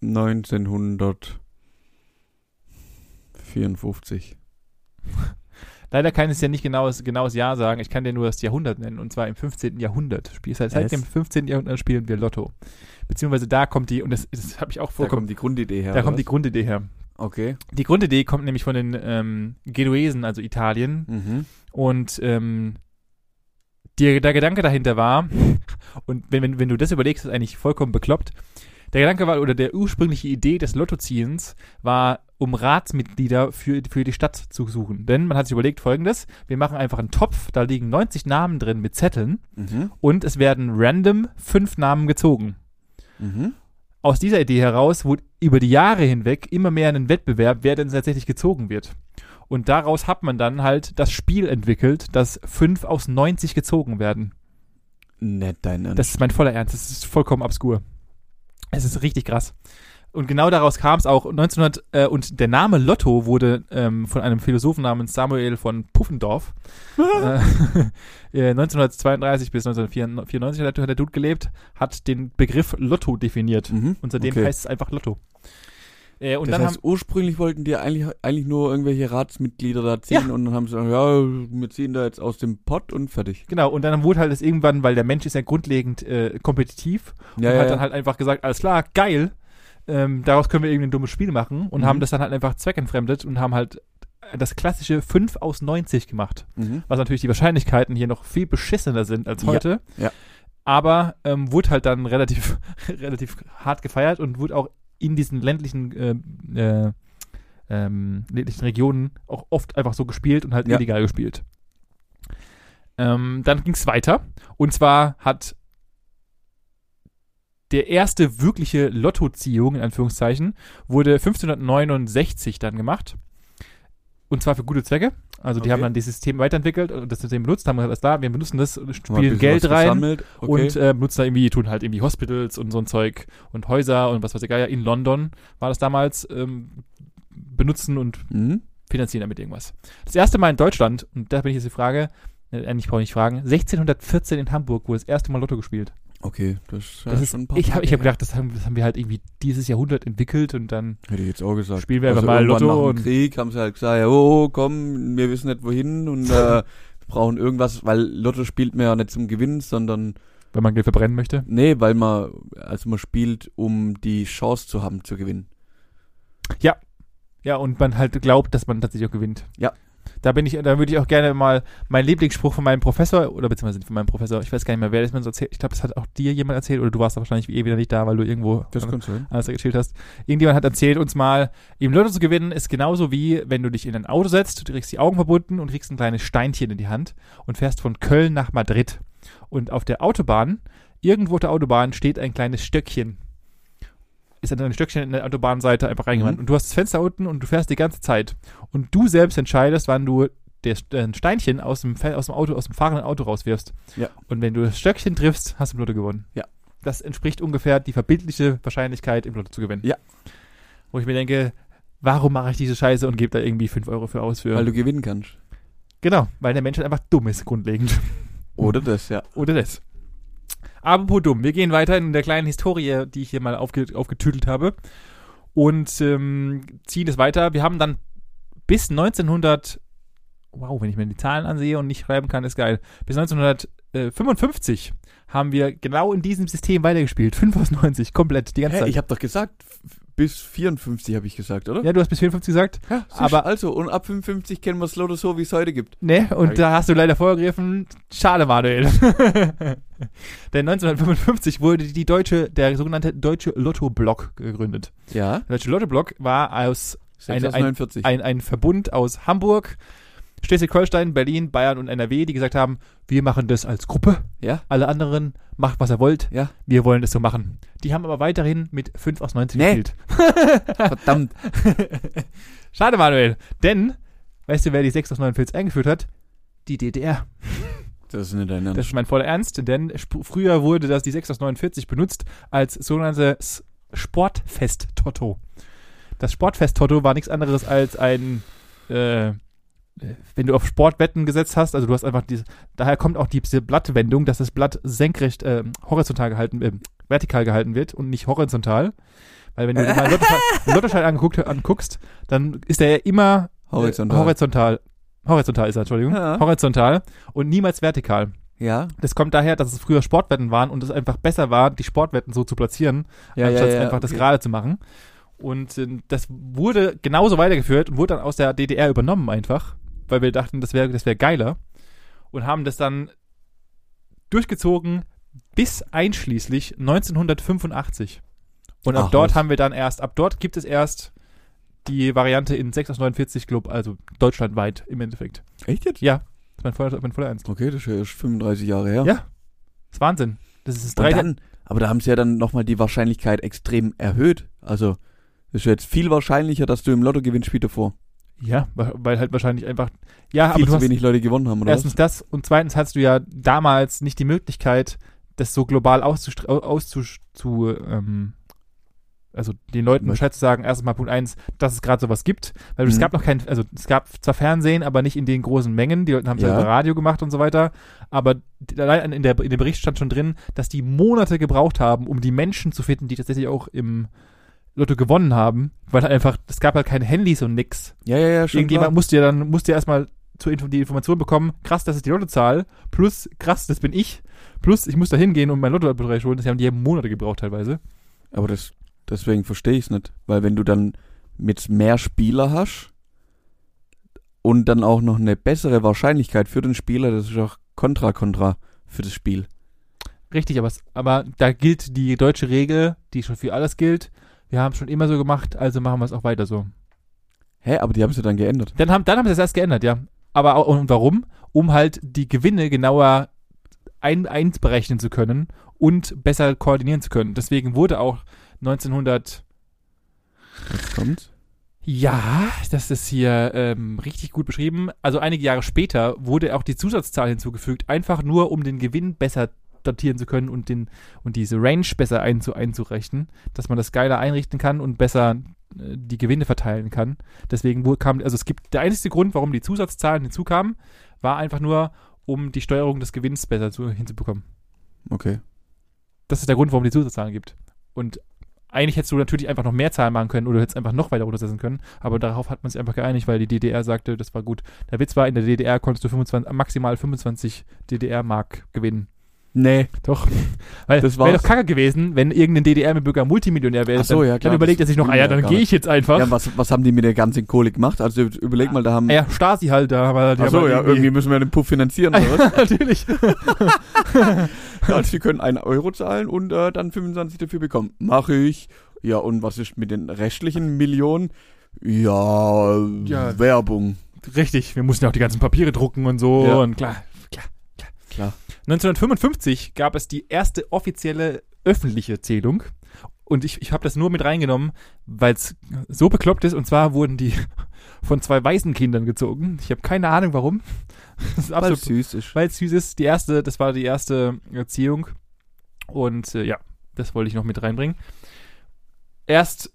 1954. Leider kann ich es ja nicht genaues, genaues Jahr sagen. Ich kann dir nur das Jahrhundert nennen. Und zwar im 15. Jahrhundert. Spiel, seit, seit dem 15. Jahrhundert spielen wir Lotto. Beziehungsweise da kommt die, und das, das habe ich auch Da vorkommen, kommt die Grundidee her. da kommt oder die Grundidee her. was? Okay. Die Grundidee kommt nämlich von den ähm, Genuesen, also Italien. Mhm. Und ähm, die, der Gedanke dahinter war, und wenn, wenn, wenn du das überlegst, ist eigentlich vollkommen bekloppt. Der Gedanke war, oder der ursprüngliche Idee des Lottoziehens war, um Ratsmitglieder für, für die Stadt zu suchen. Denn man hat sich überlegt folgendes, wir machen einfach einen Topf, da liegen 90 Namen drin mit Zetteln Mhm. und es werden random fünf Namen gezogen. Mhm. Aus dieser Idee heraus wurde über die Jahre hinweg immer mehr ein Wettbewerb, wer denn tatsächlich gezogen wird. Und daraus hat man dann halt das Spiel entwickelt, dass fünf aus 90 gezogen werden. Nicht dein Ernst. Das ist mein voller Ernst. Das ist vollkommen obskur. Es ist richtig krass. Und genau daraus kam es auch 1900 äh, und der Name Lotto wurde ähm, von einem Philosophen namens Samuel von Puffendorf äh, äh, 1932 bis 1994 hat der- hat der Dude gelebt, hat den Begriff Lotto definiert. mhm. Und seitdem okay. heißt es einfach Lotto. Äh, und das dann heißt, haben, ursprünglich wollten die eigentlich, eigentlich nur irgendwelche Ratsmitglieder da ziehen Ja. und dann haben sie gesagt, ja, wir ziehen da jetzt aus dem Pott und fertig. genau, und dann wurde halt das irgendwann, weil der Mensch ist ja grundlegend äh, kompetitiv und Ja, hat ja, dann ja. halt einfach gesagt, alles klar, geil, ähm, daraus können wir irgendein dummes Spiel machen und Mhm. haben das dann halt einfach zweckentfremdet und haben halt das klassische 5 aus 90 gemacht. Mhm. Was natürlich die Wahrscheinlichkeiten hier noch viel beschissener sind als Ja, heute. ja. Aber ähm, wurde halt dann relativ, relativ hart gefeiert und wurde auch in diesen ländlichen äh, äh, ähm, ländlichen Regionen auch oft einfach so gespielt und halt Ja. illegal gespielt. Ähm, dann ging es weiter. Und zwar hat der erste wirkliche Lottoziehung, in Anführungszeichen, wurde 1569 dann gemacht. Und zwar für gute Zwecke. Also die Okay. haben dann dieses System weiterentwickelt und das System benutzt, haben gesagt, klar, wir benutzen das, spielen Geld rein. Okay. und äh, benutzen da irgendwie, tun halt irgendwie Hospitals und so ein Zeug und Häuser und was weiß ich, ja, in London war das damals, ähm, benutzen und mhm. finanzieren damit irgendwas. Das erste Mal in Deutschland, und da bin ich jetzt die Frage, äh, eigentlich brauche ich nicht fragen, 1614 in Hamburg wurde das erste Mal Lotto gespielt. Okay, das, ist ja Das ist, schon ein paar ich habe hab gedacht, das haben, das haben wir halt irgendwie dieses Jahrhundert entwickelt und dann. Hätte ich jetzt auch gesagt. Spielen wir einfach also mal irgendwann Lotto und- Krieg haben sie halt gesagt, ja, oh, komm, wir wissen nicht wohin und äh, brauchen irgendwas, weil Lotto spielt man ja nicht zum Gewinnen, sondern wenn man Geld verbrennen möchte. nee, weil man, also man spielt, um die Chance zu haben zu gewinnen. Ja, und man halt glaubt, dass man tatsächlich auch gewinnt. Ja. Da bin ich, da würde ich auch gerne mal meinen Lieblingsspruch von meinem Professor, oder beziehungsweise von meinem Professor, ich weiß gar nicht mehr, wer das mir so erzählt. Ich glaube, das hat auch dir jemand erzählt, oder du warst da wahrscheinlich eh wieder nicht da, weil du irgendwo Das sein. alles erzählt hast. Irgendjemand hat erzählt uns mal, im Lotto zu gewinnen ist genauso wie, wenn du dich in ein Auto setzt, du kriegst die Augen verbunden und kriegst ein kleines Steinchen in die Hand und fährst von Köln nach Madrid. Und auf der Autobahn, irgendwo auf der Autobahn steht ein kleines Stöckchen. Ist ein Stöckchen in der Autobahnseite einfach reingewandt. Mhm. Und du hast das Fenster unten und du fährst die ganze Zeit. Und du selbst entscheidest, wann du das äh, ein Steinchen aus dem, aus dem Auto, aus dem fahrenden Auto rauswirfst. Ja. Und wenn du das Stöckchen triffst, hast du im Lotto gewonnen. Ja. Das entspricht ungefähr die verbindliche Wahrscheinlichkeit, im Lotto zu gewinnen. Ja. Wo ich mir denke, warum mache ich diese Scheiße und gebe da irgendwie 5 Euro für aus? Für Weil du gewinnen kannst. genau, weil der Mensch halt einfach dumm ist, grundlegend. Oder das, ja. Oder das. Apropos dumm, wir gehen weiter in der kleinen Historie, die ich hier mal aufge aufgetüdelt habe. Und ähm, ziehen es weiter. Wir haben dann bis 1900, wow, wenn ich mir die Zahlen ansehe und nicht schreiben kann, ist geil. Bis 1955 haben wir genau in diesem System weitergespielt. 5 aus 90, komplett, die ganze Hä, Zeit. ich habe doch gesagt, bis 54 habe ich gesagt, oder? Ja, du hast bis 54 gesagt. Ja, aber- also, und ab 55 kennen wir es Lotto so, wie es heute gibt. Ne, und Nein. da hast du leider vorgegriffen. Schade, Manuel. Denn 1955 wurde die deutsche, der sogenannte Deutsche Lotto-Block gegründet. Ja, Der Deutsche Lotto-Block war aus 6 Eine- ein- 49. ein, ein Verbund aus Hamburg, Schleswig-Holstein, Berlin, Bayern und NRW, die gesagt haben, wir machen das als Gruppe. ja, Alle anderen macht, was ihr wollt. ja, Wir wollen das so machen. Die haben aber weiterhin mit 5 aus 19 Nee. gespielt. verdammt. Schade, Manuel. Denn, weißt du, wer die 6 aus 49 eingeführt hat? Die DDR. Das ist nicht dein Das Ernst. ist mein voller Ernst, denn früher wurde das die 6 aus 49 benutzt als sogenanntes Sportfest-Toto. Das Sportfest-Toto war nichts anderes als ein, äh, wenn du auf Sportwetten gesetzt hast, also du hast einfach diese, daher kommt auch diese Blattwendung, dass das Blatt senkrecht, äh, horizontal gehalten, äh, vertikal gehalten wird und nicht horizontal. Weil wenn du dir mal einen Lottoschein, angeguckt, anguckst, dann ist der ja immer äh, Horizontal. horizontal. Horizontal ist er, Entschuldigung. Ja. Horizontal und niemals vertikal. Ja, Das kommt daher, dass es früher Sportwetten waren und es einfach besser war, die Sportwetten so zu platzieren, ja, ja, anstatt ja, einfach das okay. gerade zu machen. Und äh, das wurde genauso weitergeführt und wurde dann aus der DDR übernommen einfach, weil wir dachten, das wäre das wär geiler. Und haben das dann durchgezogen bis einschließlich 1985. Und ab Ach, dort was. haben wir dann erst, ab dort gibt es erst die Variante in 6 aus 49 Club, also deutschlandweit im Endeffekt. Echt jetzt? Ja, das ist mein voller, mein voller Ernst. Okay, das ist ja erst 35 Jahre her. Ja. Das ist Wahnsinn. Das ist das drei dann, aber da haben sie ja dann nochmal die Wahrscheinlichkeit extrem erhöht. Also, das ist jetzt viel wahrscheinlicher, dass du im Lotto gewinnst wie davor. Ja, weil halt wahrscheinlich einfach. Ja, aber viel du zu wenig Leute gewonnen haben, oder erstens das und zweitens hast du ja damals nicht die Möglichkeit, das so global auszustre- au- auszus zu, ähm, also den Leuten Was? Bescheid zu sagen, erstens mal Punkt eins, dass es gerade sowas gibt, weil es Mhm. gab noch kein, also es gab zwar Fernsehen, aber nicht in den großen Mengen, die Leute haben es Ja. über Radio gemacht und so weiter, aber allein in, der, in dem Bericht stand schon drin, dass die Monate gebraucht haben, um die Menschen zu finden, die tatsächlich auch im Lotto gewonnen haben, weil halt einfach, es gab halt keine Handys und nix. Ja, ja, ja, schon Irgendjemand klar. musste ja dann, musste ja erstmal zur die Information bekommen, krass, das ist die Lottozahl, plus krass, das bin ich, plus ich muss da hingehen und mein Lottobereich holen, das haben die haben Monate gebraucht teilweise. Aber das, deswegen verstehe ich es nicht. Weil wenn du dann mit mehr Spieler hast und dann auch noch eine bessere Wahrscheinlichkeit für den Spieler, das ist auch kontra-kontra für das Spiel. Richtig, aber, aber da gilt die deutsche Regel, die schon für alles gilt. Wir haben es schon immer so gemacht, also machen wir es auch weiter so. Hä, aber die haben sie dann geändert. Dann haben, dann haben sie es erst geändert, ja. Aber auch, und warum? Um halt die Gewinne genauer ein, einberechnen zu können und besser koordinieren zu können. Deswegen wurde auch 1900 Jetzt kommt's. Ja, das ist hier ähm, richtig gut beschrieben. Also einige Jahre später wurde auch die Zusatzzahl hinzugefügt, einfach nur um den Gewinn besser datieren zu können und den und diese Range besser einzu, einzurechnen, dass man das geiler einrichten kann und besser äh, die Gewinne verteilen kann. Deswegen kam, also es gibt der einzige Grund, warum die Zusatzzahlen hinzukamen, war einfach nur, um die Steuerung des Gewinns besser zu, hinzubekommen. Okay. Das ist der Grund, warum die Zusatzzahlen gibt. Und eigentlich hättest du natürlich einfach noch mehr Zahlen machen können oder hättest einfach noch weiter runtersetzen können, aber darauf hat man sich einfach geeinigt, weil die DDR sagte, das war gut. Der Witz war, in der DDR konntest du 25, maximal 25 DDR-Mark gewinnen. Nee. Doch. Weil Das wäre doch kacke gewesen, wenn irgendein DDR-Bürger Multimillionär wäre. Ach so, ja, klar, Dann überlegt er sich noch, ah ja, dann gehe ich jetzt einfach. Ja, was, was haben die mit der ganzen Kohle gemacht? Also überleg mal, da haben. Ah ja, Stasi halt da. Aber die Ach haben so, halt ja, irgendwie müssen wir den Puff finanzieren, oder was? Natürlich. Also, sie können einen Euro zahlen und äh, dann 25 dafür bekommen. Mache ich. Ja, und was ist mit den restlichen Millionen? Ja, Ja. Werbung. Richtig, wir mussten ja auch die ganzen Papiere drucken und so. Ja. Und klar, klar, klar. Klar. 1955 gab es die erste offizielle öffentliche Zählung. Und ich, ich habe das nur mit reingenommen, weil es so bekloppt ist. Und zwar wurden die von zwei Waisenkindern gezogen. Ich habe keine Ahnung warum. Weil es süß ist. weil es süß ist. Die erste, das war die erste Erziehung. Und äh, ja, das wollte ich noch mit reinbringen. Erst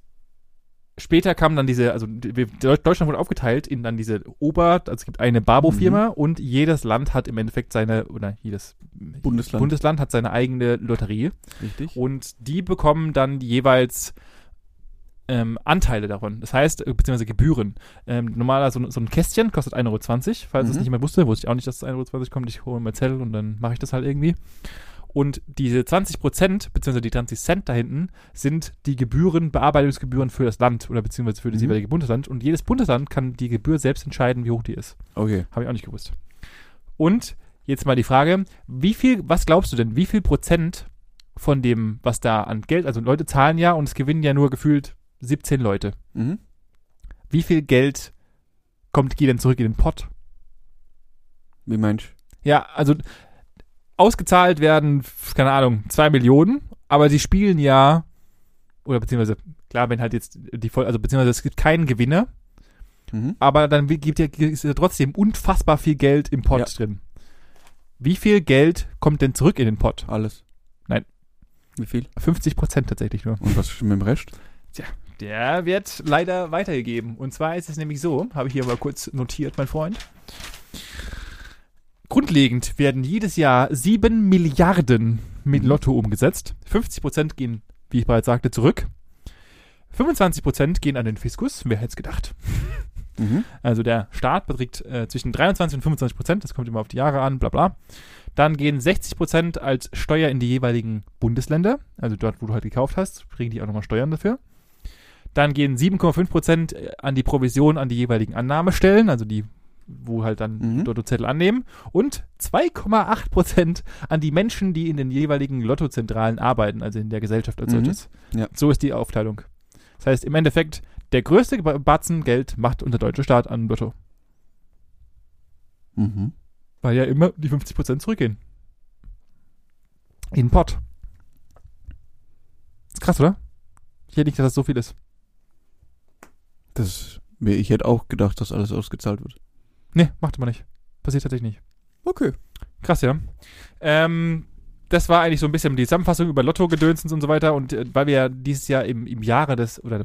später kam dann diese, also Deutschland wurde aufgeteilt in dann diese Ober, also es gibt eine Babo-Firma und jedes Land hat im Endeffekt seine, oder jedes Bundesland. Bundesland hat seine eigene Lotterie Richtig. und die bekommen dann jeweils ähm, Anteile davon. Das heißt, äh, beziehungsweise Gebühren. Ähm, normaler so, so ein Kästchen kostet 1,20 Euro, falls es Mhm. nicht jemand wusste. Wusste ich auch nicht, dass es 1,20 Euro kommt. Ich hole mal Zell und dann mache ich das halt irgendwie. Und diese 20 Prozent, beziehungsweise die 20 Cent da hinten, sind die Gebühren, Bearbeitungsgebühren für das Land oder beziehungsweise für das Mhm. jeweilige Bundesland. Und jedes Bundesland kann die Gebühr selbst entscheiden, wie hoch die ist. Okay. Habe ich auch nicht gewusst. Und jetzt mal die Frage, wie viel, was glaubst du denn, wie viel Prozent von dem, was da an Geld, also Leute zahlen ja und es gewinnen ja nur gefühlt 17 Leute. Mhm. Wie viel Geld kommt, geht denn zurück in den Pott? Wie meinst Ja, also ausgezahlt werden, keine Ahnung, zwei Millionen, aber sie spielen ja, oder beziehungsweise, klar, wenn halt jetzt die voll, also beziehungsweise es gibt keinen Gewinner? Mhm. aber dann gibt ja, ist ja trotzdem unfassbar viel Geld im Pott Ja. drin. Wie viel Geld kommt denn zurück in den Pott? Alles. Nein. Wie viel? 50 Prozent tatsächlich nur. Und was ist mit dem Rest? Der wird leider weitergegeben. Und zwar ist es nämlich so, habe ich hier mal kurz notiert, mein Freund. Grundlegend werden jedes Jahr 7 Milliarden mit Mhm. Lotto umgesetzt. 50 Prozent gehen, wie ich bereits sagte, zurück. 25 Prozent gehen an den Fiskus. Wer hätte es gedacht? Mhm. Also der Staat beträgt äh, zwischen 23 und 25 Prozent, das kommt immer auf die Jahre an, bla bla. Dann gehen 60 Prozent als Steuer in die jeweiligen Bundesländer, also dort, wo du halt gekauft hast, kriegen die auch nochmal Steuern dafür. Dann gehen 7,5 Prozent äh, an die Provision an die jeweiligen Annahmestellen, also die, wo halt dann Mhm. Lottozettel annehmen. Und 2,8 Prozent an die Menschen, die in den jeweiligen Lottozentralen arbeiten, also in der Gesellschaft als Mhm. solches. Ja. So ist die Aufteilung. Das heißt, im Endeffekt, der größte Batzen Geld macht unser deutscher Staat an Lotto. Mhm. Weil ja immer die 50% zurückgehen. In den Pott. Ist krass, oder? Ich hätte nicht, dass das so viel ist. Das, ich hätte auch gedacht, dass alles ausgezahlt wird. Nee, macht man nicht. Passiert tatsächlich nicht. Okay. Krass, ja. Ähm, das war eigentlich so ein bisschen die Zusammenfassung über Lotto-Gedönsens und so weiter. Und äh, weil wir ja dieses Jahr im, im Jahre des, oder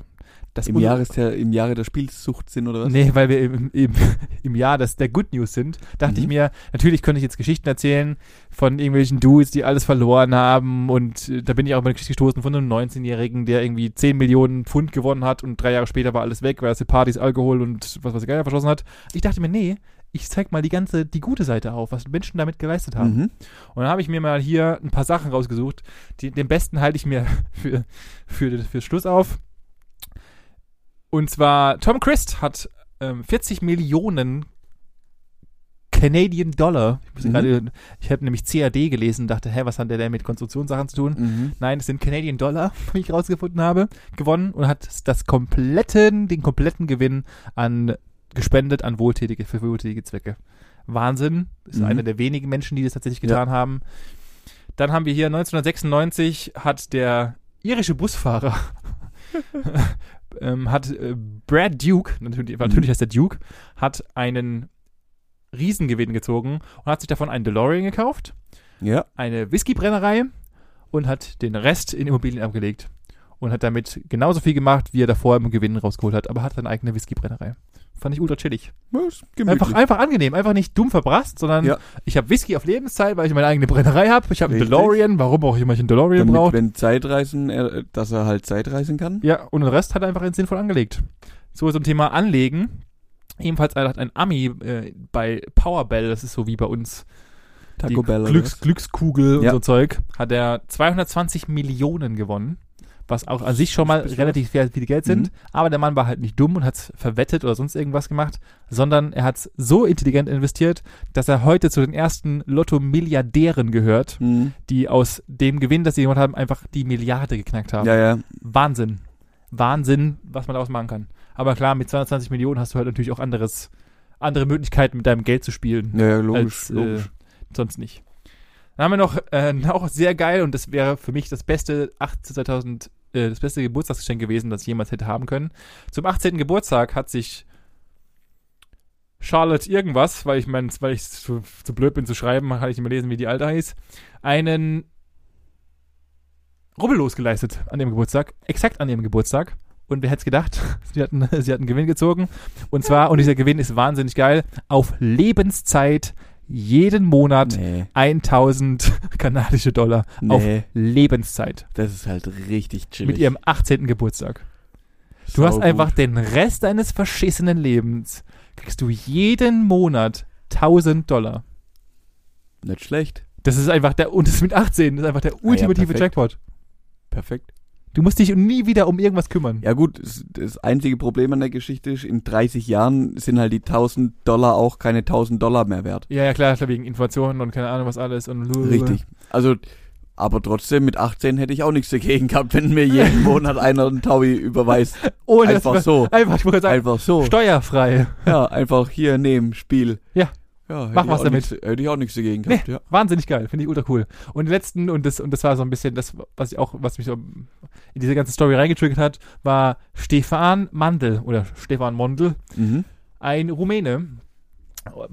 das Im, Jahres der, Im Jahre der Spielsucht sind oder was? Nee, weil wir im, im, im Jahr des, der Good News sind, dachte Mhm. ich mir, natürlich könnte ich jetzt Geschichten erzählen von irgendwelchen Dudes, die alles verloren haben und äh, da bin ich auch über eine Geschichte gestoßen von einem 19-Jährigen, der irgendwie 10 Millionen Pfund gewonnen hat und drei Jahre später war alles weg, weil er sich Partys, Alkohol und was weiß ich Geier verschossen hat. Ich dachte mir, nee, ich zeig mal die ganze, die gute Seite auf, was Menschen damit geleistet haben. Mhm. Und dann habe ich mir mal hier ein paar Sachen rausgesucht. Die, den besten halte ich mir für, für, für Schluss auf. Und zwar, Tom Christ hat ähm, 40 Millionen Canadian Dollar. Ich, Mhm. ich habe nämlich CAD gelesen und dachte, hä, was hat der denn mit Konstruktionssachen zu tun? Mhm. Nein, es sind Canadian Dollar, wie ich rausgefunden habe, gewonnen und hat das kompletten, den kompletten Gewinn an gespendet an wohltätige, für wohltätige Zwecke. Wahnsinn. Ist Mhm. einer der wenigen Menschen, die das tatsächlich getan haben. Dann haben wir hier 1996 hat der irische Busfahrer ähm, hat äh, Brad Duke, natürlich, Mhm. natürlich heißt der Duke, hat einen Riesengewinn gezogen und hat sich davon einen DeLorean gekauft Ja. eine Whiskybrennerei und hat den Rest in Immobilien abgelegt. Und hat damit genauso viel gemacht, wie er davor im Gewinn rausgeholt hat, aber hat seine eigene Whiskybrennerei. Fand ich ultra chillig. Ja. Einfach, einfach angenehm, einfach nicht dumm verbrasst, sondern Ja. ich habe Whisky auf Lebenszeit, weil ich meine eigene Brennerei habe. Ich habe einen. DeLorean, warum auch immer ich einen DeLorean Damit, brauche. wenn Zeitreisen, er, dass er halt Zeitreisen kann. Ja, und den Rest hat er einfach in sinnvoll angelegt. So zum Thema Anlegen. Ebenfalls hat ein Ami äh, bei Powerbell, das ist so wie bei uns Taco Bell. Glücks? Glückskugel und Ja. so Zeug, hat er 220 Millionen gewonnen. Was auch an sich schon mal relativ viel, viel Geld sind. Mhm. Aber der Mann war halt nicht dumm und hat es verwettet oder sonst irgendwas gemacht, sondern er hat es so intelligent investiert, dass er heute zu den ersten Lotto-Milliardären gehört, Mhm. die aus dem Gewinn, das sie gemacht haben, einfach die Milliarde geknackt haben. Ja, ja. Wahnsinn. Wahnsinn, was man daraus machen kann. Aber klar, mit 220 Millionen hast du halt natürlich auch anderes, andere Möglichkeiten, mit deinem Geld zu spielen Ja, ja, logisch. als logisch. Äh, sonst nicht. Dann haben wir noch, äh, auch sehr geil und das wäre für mich das beste 18, 2000, äh, das beste Geburtstagsgeschenk gewesen, das ich jemals hätte haben können. Zum 18. Geburtstag hat sich Charlotte irgendwas, weil ich mein, weil ich zu, zu blöd bin zu schreiben, kann ich nicht mehr lesen, wie die Alte hieß, einen Rubbellos geleistet an dem Geburtstag, exakt an ihrem Geburtstag. Und wer hätte es gedacht? Sie hatten, sie hatten Gewinn gezogen. Und zwar, und dieser Gewinn ist wahnsinnig geil, auf Lebenszeit jeden Monat Nee, 1000 kanadische Dollar auf nee. Lebenszeit Das ist halt richtig chillig. mit ihrem 18. Geburtstag. Du hast Saugut. einfach den Rest deines verschissenen Lebens, kriegst du jeden Monat 1000 Dollar. Nicht schlecht. Das ist einfach der, und das ist mit 18, das ist einfach der ultimative perfekt. Jackpot. Perfekt. Du musst dich nie wieder um irgendwas kümmern. Ja gut, das, einzige Problem an der Geschichte ist, in 30 Jahren sind halt die 1000 Dollar auch keine 1000 Dollar mehr wert. Ja, ja, klar, wegen Informationen und keine Ahnung was alles und Richtig. Also, aber trotzdem, mit 18 hätte ich auch nichts dagegen gehabt, wenn mir jeden Monat einer einen Taui überweist. Ohne Einfach so. Einfach, ich sagen, Einfach so. steuerfrei. Ja, einfach hier nehmen, Spiel. Ja. Ja, Mach was damit. Nichts, hätte ich auch nichts dagegen gehabt, ja. Wahnsinnig geil, finde ich ultra cool. Und den letzten, und das, und das war so ein bisschen das, was ich auch, was mich so in diese ganze Story reingetriggert hat, war Stefan Mandl oder Stefan Mondl, Mhm. ein Rumäne,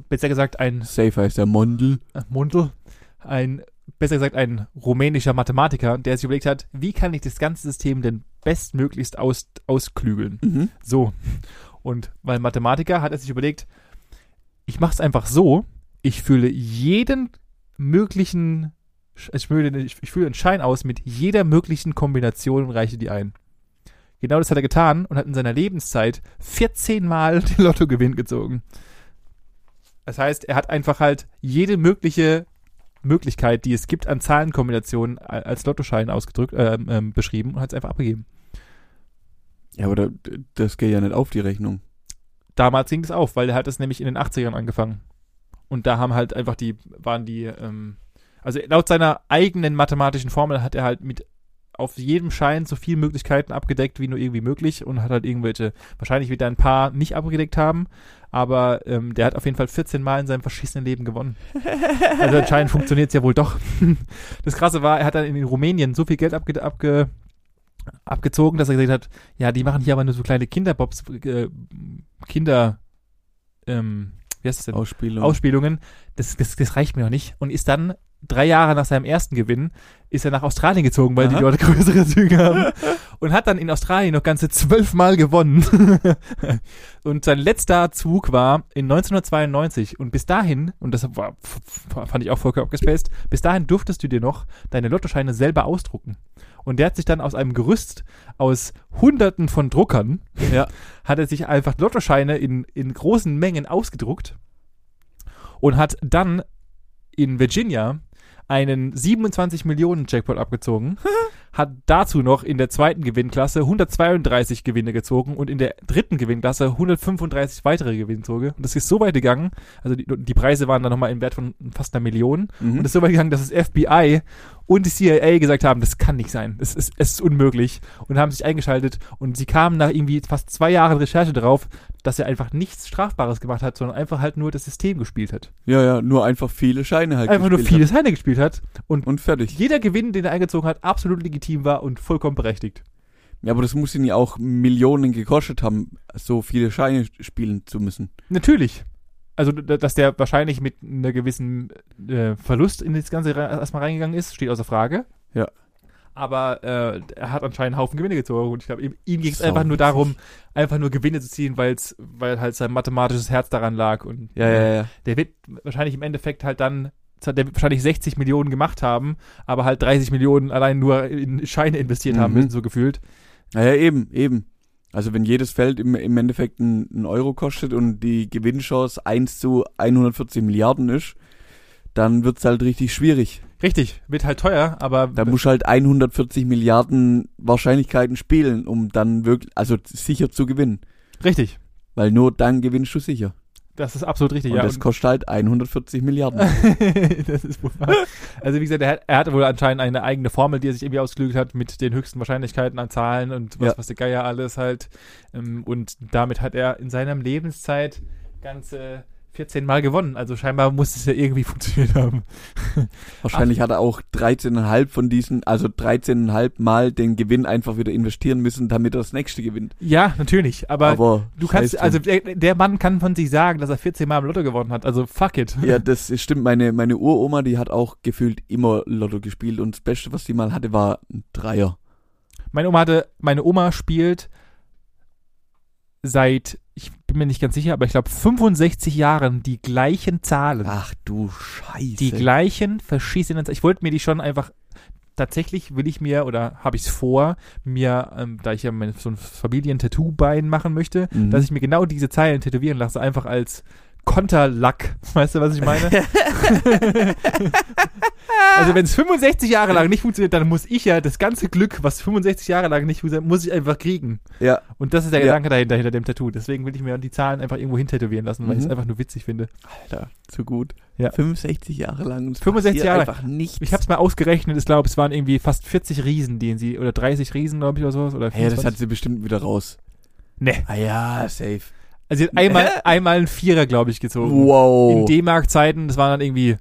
besser gesagt ein Safe heißt der Mondel. äh, Mundl, ein, besser gesagt ein rumänischer Mathematiker, der sich überlegt hat, wie kann ich das ganze System denn bestmöglichst aus, ausklügeln? Mhm. So. Und weil Mathematiker hat er sich überlegt, ich mache es einfach so, ich fülle jeden möglichen, ich fülle, ich fülle einen Schein aus mit jeder möglichen Kombination und reiche die ein. Genau das hat er getan und hat in seiner Lebenszeit 14 Mal den Lottogewinn gezogen. Das heißt, er hat einfach halt jede mögliche Möglichkeit, die es gibt an Zahlenkombinationen als Lottoschein ausgedrückt, ähm, ähm, beschrieben und hat es einfach abgegeben. Ja, aber da, das geht ja nicht auf die Rechnung. Damals ging es auf, weil er hat es nämlich in den 80ern angefangen. Und da haben halt einfach die, waren die, ähm, also laut seiner eigenen mathematischen Formel hat er halt mit auf jedem Schein so viele Möglichkeiten abgedeckt, wie nur irgendwie möglich und hat halt irgendwelche, wahrscheinlich wird er ein paar nicht abgedeckt haben, aber ähm, der hat auf jeden Fall 14 Mal in seinem verschissenen Leben gewonnen. Also anscheinend funktioniert es ja wohl doch. Das Krasse war, er hat dann in Rumänien so viel Geld abge, abge, abgezogen, dass er gesagt hat, ja, die machen hier aber nur so kleine Kinderbobs, äh, Kinder, ähm, wie heißt das denn? Ausspielung. Ausspielungen. Das, das, das reicht mir noch nicht. Und ist dann drei Jahre nach seinem ersten Gewinn, ist er nach Australien gezogen, weil die Aha. dort größere Züge haben. und hat dann in Australien noch ganze zwölfmal gewonnen. und sein letzter Zug war in 1992. Und bis dahin, und das war, fand ich auch vollkommen abgespaced, bis dahin durftest du dir noch deine Lottoscheine selber ausdrucken. Und der hat sich dann aus einem Gerüst aus hunderten von Druckern, Ja. hat er sich einfach Lottoscheine in, in großen Mengen ausgedruckt und hat dann in Virginia einen 27 Millionen Jackpot abgezogen, hat dazu noch in der zweiten Gewinnklasse 132 Gewinne gezogen und in der dritten Gewinnklasse 135 weitere Gewinne gezogen. Und das ist so weit gegangen, also die, die Preise waren dann nochmal im Wert von fast einer Million. Mhm. Und es ist so weit gegangen, dass das FBI und die CIA gesagt haben, das kann nicht sein, es ist, es ist unmöglich und haben sich eingeschaltet und sie kamen nach irgendwie fast zwei Jahren Recherche darauf, dass er einfach nichts Strafbares gemacht hat, sondern einfach halt nur das System gespielt hat. ja, ja, nur einfach viele Scheine halt Einfach nur viele Scheine gespielt hat und hat. Und fertig. jeder Gewinn, den er eingezogen hat, absolut legitim war und vollkommen berechtigt. Ja, aber das muss ihn ja auch Millionen gekostet haben, so viele Scheine spielen zu müssen. Natürlich. Also, dass der wahrscheinlich mit einer gewissen äh, Verlust in das Ganze re- erstmal reingegangen ist, steht außer Frage. Ja. Aber äh, er hat anscheinend einen Haufen Gewinne gezogen und ich glaube, ihm, ihm ging es einfach nur darum, einfach nur Gewinne zu ziehen, weil's, weil halt sein mathematisches Herz daran lag. Und Ja, ja, ja. der wird wahrscheinlich im Endeffekt halt dann, der wird wahrscheinlich 60 Millionen gemacht haben, aber halt 30 Millionen allein nur in Scheine investiert haben Mhm. müssen, so gefühlt. Naja, eben, eben. Also wenn jedes Feld im, im Endeffekt einen Euro kostet und die Gewinnchance 1 zu 140 Milliarden ist, dann wird's halt richtig schwierig. Richtig, wird halt teuer, aber Da musst du halt 140 Milliarden Wahrscheinlichkeiten spielen, um dann wirklich, also sicher zu gewinnen. richtig. Weil nur dann gewinnst du sicher. Das ist absolut richtig, Und ja. das Und- kostet halt 140 Milliarden. das ist wohl wahr. Also wie gesagt, er, hat- er hatte wohl anscheinend eine eigene Formel, die er sich irgendwie ausgelügt hat mit den höchsten Wahrscheinlichkeiten an Zahlen und was, Ja. was der Geier alles halt. Ähm, Und damit hat er in seiner Lebenszeit ganze 14 Mal gewonnen. Also scheinbar muss es ja irgendwie funktioniert haben. Wahrscheinlich hat er auch 13,5 von diesen, also 13,5 Mal den Gewinn einfach wieder investieren müssen, damit er das nächste gewinnt. Ja, natürlich. Aber, Aber du kannst, also der, der Mann kann von sich sagen, dass er 14 Mal im Lotto gewonnen hat. Also fuck it. Ja, das stimmt. Meine, meine Uroma, die hat auch gefühlt immer Lotto gespielt und das Beste, was sie mal hatte, war ein Dreier. Meine Oma hatte, meine Oma spielt seit, ich bin mir nicht ganz sicher, aber ich glaube 65 Jahren die gleichen Zahlen. Ach du Scheiße. die gleichen verschießenen Zahlen. Ich wollte mir die schon einfach, tatsächlich will ich mir, oder habe ich es vor, mir, ähm, da ich ja mein, so ein Familien-Tattoo-Bein machen möchte, Mhm. dass ich mir genau diese Zeilen tätowieren lasse, einfach als Konterlack. Weißt du, was ich meine? also wenn es 65 Jahre lang nicht funktioniert, dann muss ich ja das ganze Glück, was 65 Jahre lang nicht funktioniert, muss ich einfach kriegen. Ja. Und das ist der Ja. Gedanke dahinter, hinter dem Tattoo. Deswegen will ich mir die Zahlen einfach irgendwo hintätowieren lassen, weil ich es Mhm. einfach nur witzig finde. Alter, zu gut. Ja. 65 Jahre lang. und es 65 passiert Jahre. Einfach nichts. Ich habe es mal ausgerechnet, ich glaube, es waren irgendwie fast 40 Riesen, die sie, oder 30 Riesen, glaube ich, oder sowas. Oder Ja, das 24. hat sie bestimmt wieder raus. Nee. Ah ja, safe. Also sie hat einmal, einmal einen Vierer, glaube ich, gezogen. Wow. In D-Mark-Zeiten, das waren dann irgendwie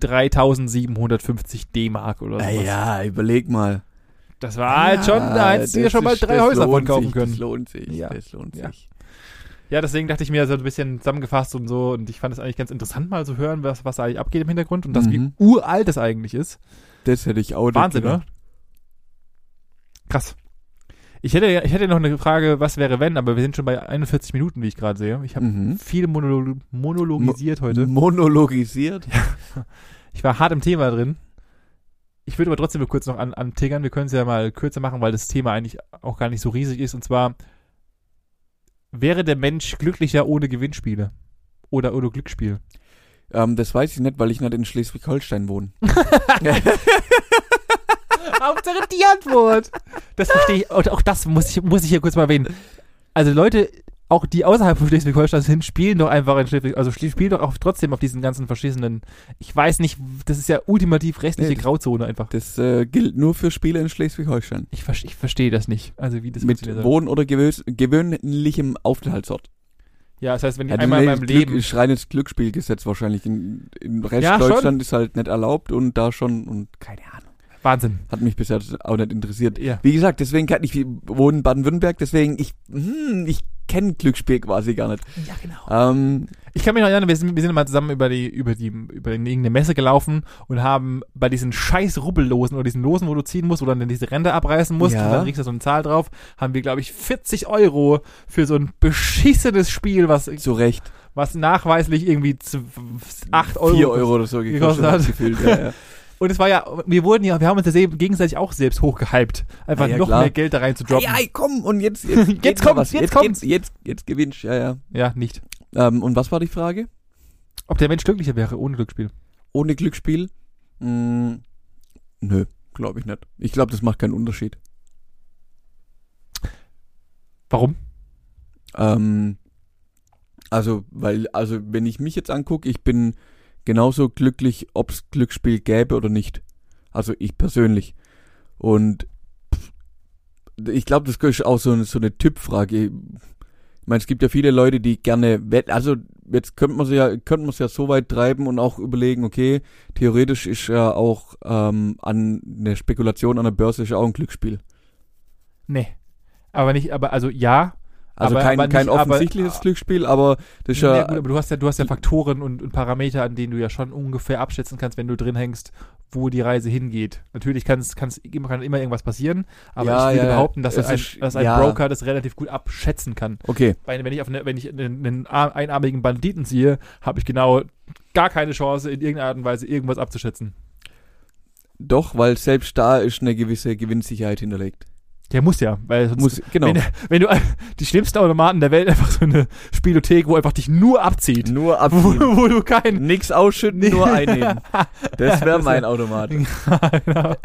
3750 D-Mark oder so. ah ja, überleg mal. Das war halt schon, Ja, da hättest du das schon mal drei Häuser von kaufen sich, können. Das lohnt sich. Ja. Das lohnt Ja. sich. Ja, deswegen dachte ich mir so ein bisschen zusammengefasst und so und ich fand es eigentlich ganz interessant mal zu hören, was, was da eigentlich abgeht im Hintergrund und das, wie Mhm. uralt das eigentlich ist. Das hätte ich auch nicht Wahnsinn, ne? Krass. Ich hätte, ich hätte noch eine Frage, was wäre wenn, aber wir sind schon bei 41 Minuten, wie ich gerade sehe. Ich habe Mhm. viel monolo monologisiert heute. Monologisiert. Ich war hart im Thema drin. Ich würde aber trotzdem kurz noch an, antiggern. Wir können es ja mal kürzer machen, weil das Thema eigentlich auch gar nicht so riesig ist. Und zwar, wäre der Mensch glücklicher ohne Gewinnspiele? Oder ohne Glücksspiel? Ähm, das weiß ich nicht, weil ich nicht in Schleswig-Holstein wohne. Hauptsache die Antwort. Das verstehe ich. Und auch das muss ich, muss ich hier kurz mal erwähnen. Also Leute, auch die außerhalb von Schleswig-Holstein sind, spielen doch einfach in Schleswig, also spiel- spielen doch auch trotzdem auf diesen ganzen verschissenen, ich weiß nicht, das ist ja ultimativ restliche Nee, Grauzone einfach. Das äh, gilt nur für Spiele in Schleswig-Holstein. Ich, ver- ich verstehe das nicht. Also wie das Mit funktioniert. Wohn- oder gewöhn gewöhnlichem Aufenthaltsort. Ja, das heißt, wenn ich Ja, einmal in meinem Glück, Leben. ist reines Glücksspielgesetz wahrscheinlich. In, in Rest Ja, schon. Deutschland ist halt nicht erlaubt und da schon und keine Ahnung. Wahnsinn. Hat mich bisher auch nicht interessiert. Ja. Wie gesagt, deswegen kann ich wohne in Baden-Württemberg, deswegen ich hm, ich kenne Glücksspiel quasi gar nicht. Ja, genau. Ähm, Ich kann mich noch erinnern, wir sind, wir sind mal zusammen über die, über die, über irgendeine Messe gelaufen und haben bei diesen scheiß Rubbellosen oder diesen Losen, wo du ziehen musst, wo du dann diese Ränder abreißen musst Ja. und dann kriegst du so eine Zahl drauf, haben wir, glaube ich, 40 Euro für so ein beschissenes Spiel, was, zu Recht. was nachweislich irgendwie 8 Euro. 4 Euro oder so gekostet gekostet hat. hat. Gefühlt, ja, ja. Und es war ja, wir wurden ja, wir haben uns das eben gegenseitig auch selbst hochgehypt. Einfach Ah, ja, noch klar. mehr Geld da rein zu droppen. Ei, komm und jetzt jetzt, Jetzt geht mal kommt's, was. jetzt jetzt, kommt's. Jetzt, jetzt, jetzt gewinnst, ja, ja. Ja, nicht. Ähm, und was war die Frage? Ob der Mensch glücklicher wäre ohne Glücksspiel. Ohne Glücksspiel? Mm, nö, glaube ich nicht. Ich glaube, das macht keinen Unterschied. Warum? Ähm, also, weil, also wenn ich mich jetzt angucke, ich bin genauso glücklich, ob es Glücksspiel gäbe oder nicht. Also ich persönlich. Und ich glaube, das ist auch so, eine- so eine Typfrage. Ich meine, es gibt ja viele Leute, die gerne wetten. Also jetzt könnte man es ja, könnte man es ja so weit treiben und auch überlegen, okay, theoretisch ist ja auch ähm, an eine Spekulation an der Börse ist ja auch ein Glücksspiel. Nee. Aber nicht, aber also ja. Also aber, kein, aber kein nicht, aber- offensichtliches Glücksspiel, aber das ist Ja, ja, gut, aber du hast ja, du hast ja Faktoren und, und Parameter, an denen du ja schon ungefähr abschätzen kannst, wenn du drin hängst, wo die Reise hingeht. Natürlich kann's, kann's, immer- kann immer irgendwas passieren, aber Ja, ich würde ja, behaupten, dass, Es ein, ist- dass ein. Broker das relativ gut abschätzen kann. okay. Weil wenn ich auf eine, wenn ich einen, einen ar- einarmigen Banditen ziehe, habe ich genau gar keine Chance, in irgendeiner Art und Weise irgendwas abzuschätzen. Doch, weil selbst da ist eine gewisse Gewinnsicherheit hinterlegt. Der muss ja, weil sonst, Muss, genau. wenn, wenn du die schlimmsten Automaten der Welt einfach so eine Spielothek, wo einfach dich nur abzieht. nur Wo, abziehen. wo du kein Nix ausschütten, nur einnehmen. Das wäre mein Automat. genau.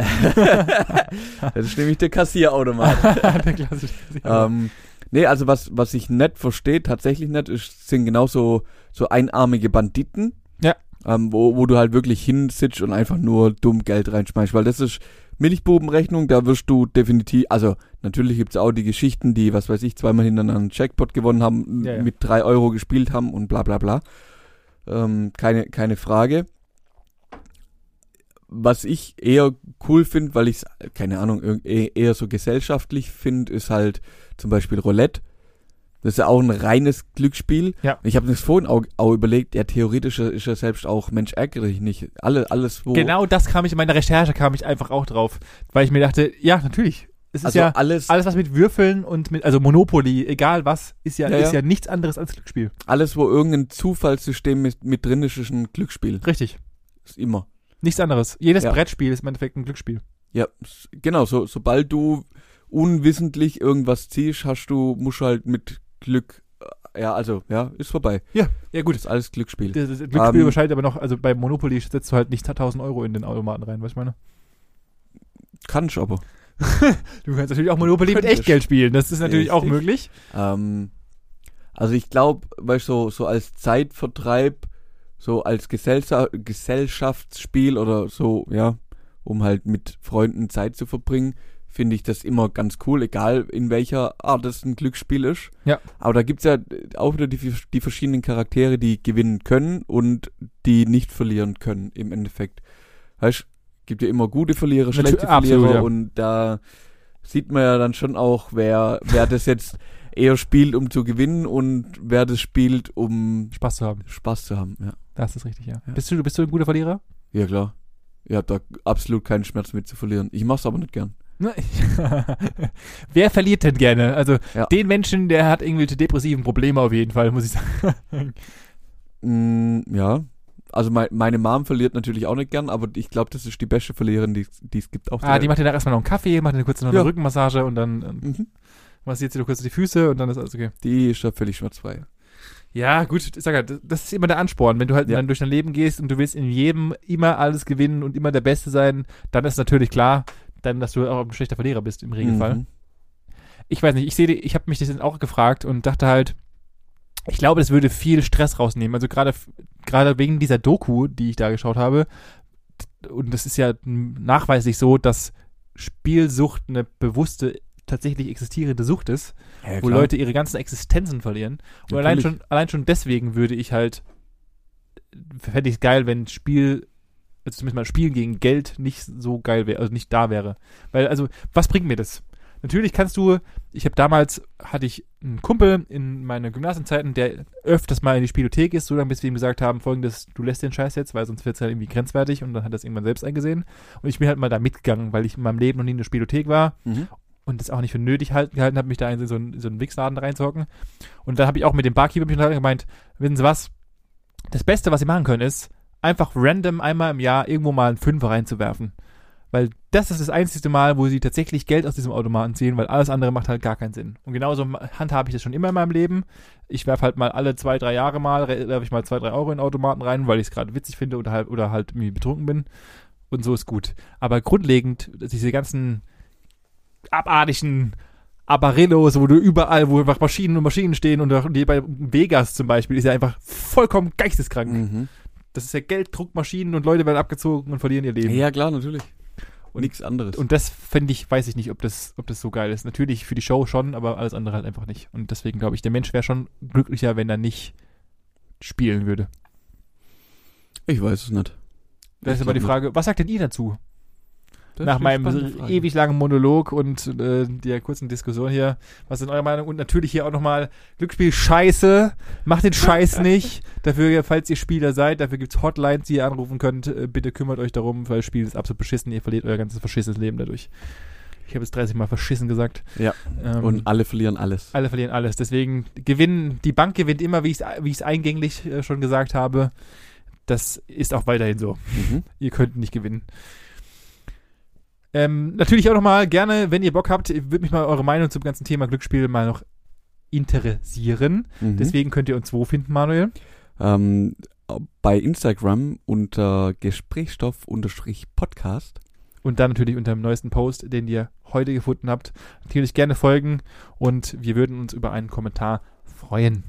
Das ist nämlich der Kassierautomat. der klassische ähm, nee, also was, was ich nicht verstehe, tatsächlich nicht, ist, sind genauso so einarmige Banditen. Ja. Ähm, wo, wo du halt wirklich hinsitzt und einfach nur dumm Geld reinschmeißt, weil das ist Milchbubenrechnung, da wirst du definitiv, also natürlich gibt's auch die Geschichten, die, was weiß ich, zweimal hintereinander einen Jackpot gewonnen haben, Ja, ja. mit drei Euro gespielt haben und bla bla bla. Ähm, keine, keine Frage. Was ich eher cool finde, weil ich es, keine Ahnung, eh- eher so gesellschaftlich finde, ist halt zum Beispiel Roulette. Das ist ja auch ein reines Glücksspiel. Ja. Ich habe mir das vorhin auch, auch überlegt, ja, theoretisch ist ja selbst auch Mensch ärgere dich nicht. Alle, alles, wo. Genau das kam ich in meiner Recherche kam ich einfach auch drauf, weil ich mir dachte, ja, natürlich. Es ist Also ja alles, alles was mit Würfeln und mit also Monopoly, egal was, ist ja, Ja, ist ja. ja nichts anderes als Glücksspiel. alles, wo irgendein Zufallssystem mit, mit drin ist, ist ein Glücksspiel. Richtig. Ist immer. Nichts anderes. Jedes Ja. Brettspiel ist im Endeffekt ein Glücksspiel. Ja, genau, so, sobald du unwissentlich irgendwas ziehst, hast du, musst du halt mit Glück äh, ja, also, ja, ist vorbei. Ja, ja gut. Ist alles Glücksspiel. Das, das Glücksspiel Ähm, überschreitet aber noch, also bei Monopoly setzt du halt nicht 1000 Euro in den Automaten rein, weißt du meine? Kann ich aber. Du kannst natürlich auch Monopoly mit. Echtgeld spielen, das ist natürlich auch Richtig. möglich. Ähm, also ich glaube, weißt du, so, so als Zeitvertreib, so als Gesellscha Gesellschaftsspiel oder so, ja, um halt mit Freunden Zeit zu verbringen, finde ich das immer ganz cool, egal in welcher Art es ein Glücksspiel ist. Ja. Aber da gibt's ja auch wieder die, die verschiedenen Charaktere, die gewinnen können und die nicht verlieren können im Endeffekt. Weißt gibt ja immer gute Verlierer, schlechte absolut, Verlierer ja. und da sieht man ja dann schon auch, wer, wer das jetzt eher spielt, um zu gewinnen und wer das spielt, um Spaß zu haben. Spaß zu haben. Ja, Das ist richtig, ja. Ja. Bist, du, bist du ein guter Verlierer? ja klar. Ihr habt da absolut keinen Schmerz mit zu verlieren. Ich mach's aber nicht gern. Ne? Wer verliert denn gerne? Also Ja. den Menschen, der hat irgendwelche depressiven Probleme auf jeden Fall, muss ich sagen. Mm, ja. Also mei- meine Mom verliert natürlich auch nicht gern, aber ich glaube, das ist die beste Verliererin, die es gibt. Der ah, die macht dir da erstmal noch einen Kaffee, macht dir kurz noch Ja. eine Rückenmassage und dann ähm, Mhm. massiert sie dir kurz die Füße und dann ist alles okay. Die ist ja völlig schmerzfrei. Ja, gut, ich sag halt, das ist immer der Ansporn. Wenn du halt Ja. dann durch dein Leben gehst und du willst in jedem immer alles gewinnen und immer der Beste sein, dann ist natürlich klar, dann, dass du auch ein schlechter Verlierer bist im Regelfall. Mhm. ich weiß nicht, ich sehe, ich habe mich das auch gefragt und dachte halt, ich glaube, das würde viel Stress rausnehmen. Also gerade gerade wegen dieser Doku, die ich da geschaut habe, und das ist ja nachweislich so, dass Spielsucht eine bewusste, tatsächlich existierende Sucht ist, Ja, wo. Leute ihre ganzen Existenzen verlieren. Und allein schon, allein schon deswegen würde ich halt, fände ich es geil, wenn Spiel, also zumindest mal Spielen gegen Geld nicht so geil wäre, also nicht da wäre. Weil, also, was bringt mir das? Natürlich kannst du, ich habe damals, hatte ich einen Kumpel in meinen Gymnasienzeiten, der öfters mal in die Spielothek ist, so lange bis wir ihm gesagt haben, folgendes, du lässt den Scheiß jetzt, weil sonst wird es halt irgendwie grenzwertig und dann hat er es irgendwann selbst eingesehen. Und ich bin halt mal da mitgegangen, weil ich in meinem Leben noch nie in der Spielothek war Mhm. und das auch nicht für nötig halten, gehalten habe, mich da in so einen, so einen Wichsladen reinzuhocken. Und dann habe ich auch mit dem Barkeeper mich unterhalten gemeint, wissen Sie was, das Beste, was Sie machen können, ist, einfach random einmal im Jahr irgendwo mal einen Fünfer reinzuwerfen. Weil das ist das einzige Mal, wo sie tatsächlich Geld aus diesem Automaten ziehen, weil alles andere macht halt gar keinen Sinn. Und genauso handhabe ich das schon immer in meinem Leben. Ich werfe halt mal alle zwei, drei Jahre mal, werfe ich mal zwei, drei Euro in Automaten rein, weil ich es gerade witzig finde oder halt, oder halt irgendwie betrunken bin. Und so ist gut. Aber grundlegend, diese ganzen abartigen Apparillos, wo du überall, wo einfach Maschinen und Maschinen stehen und bei Vegas zum Beispiel ist ja einfach vollkommen geisteskrank. Mhm. Das ist ja Gelddruckmaschinen und Leute werden abgezogen und verlieren ihr Leben. Ja, klar, natürlich. Und- Nichts anderes. Und das finde ich, weiß ich nicht, ob das, ob das so geil ist. Natürlich für die Show schon, aber alles andere halt einfach nicht. Und deswegen glaube ich, der Mensch wäre schon glücklicher, wenn er nicht spielen würde. ich weiß es nicht. Da ist aber die Frage, was sagt denn ihr dazu? Das Nach meinem ewig langen Monolog und äh, der kurzen Diskussion hier. Was ist eure Meinung? Und natürlich hier auch nochmal Glücksspiel scheiße. Macht den Scheiß nicht. Dafür, falls ihr Spieler seid, dafür gibt's Hotlines, die ihr anrufen könnt. Äh, bitte kümmert euch darum, weil das Spiel ist absolut beschissen. Ihr verliert euer ganzes verschissenes Leben dadurch. Ich habe jetzt 30 Mal verschissen gesagt. Ja. Ähm, Und alle verlieren alles. alle verlieren alles. Deswegen gewinnen, die Bank gewinnt immer, wie ich es wie ich's eingänglich äh, schon gesagt habe. Das ist auch weiterhin so. Mhm. Ihr könnt nicht gewinnen. Ähm, natürlich auch nochmal gerne, wenn ihr Bock habt, würde mich mal eure Meinung zum ganzen Thema Glücksspiel mal noch interessieren. Mhm. Deswegen könnt ihr uns wo finden, Manuel? Ähm, bei Instagram unter Gesprächsstoff-Podcast. Und dann natürlich unter dem neuesten Post, den ihr heute gefunden habt. Natürlich gerne folgen und wir würden uns über einen Kommentar freuen.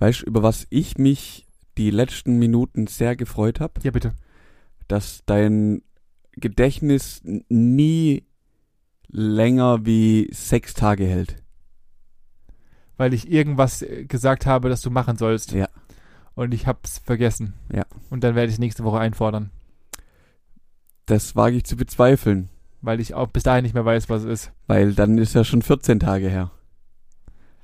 Weißt du, über was ich mich die letzten Minuten sehr gefreut habe? Ja, bitte. Dass dein Gedächtnis nie länger wie sechs Tage hält. Weil ich irgendwas äh, gesagt habe, das du machen sollst. Ja. Und ich hab's vergessen. Ja. Und dann werde ich nächste Woche einfordern. Das wage ich zu bezweifeln, Weil ich auch bis dahin nicht mehr weiß, was es ist. weil dann ist ja schon 14 Tage her.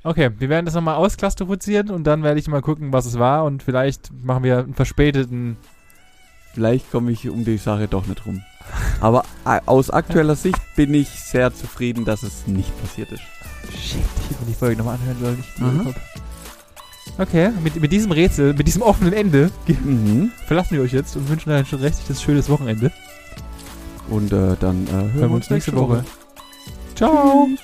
Okay, wir werden das nochmal ausklassifizieren und dann werde ich mal gucken, was es war und vielleicht machen wir einen verspäteten. Vielleicht komme ich um die Sache doch nicht rum. Aber äh, aus aktueller Sicht bin ich sehr zufrieden, dass es nicht passiert ist. Shit, ich hätte mir die Folge nochmal anhören sollen. Ich Mhm. Okay, mit, mit diesem Rätsel, mit diesem offenen Ende Mhm. verlassen wir euch jetzt und wünschen euch ein restliches schönes Wochenende. Und äh, dann äh, hören, wir uns nächste Woche. Ciao! Tschüss.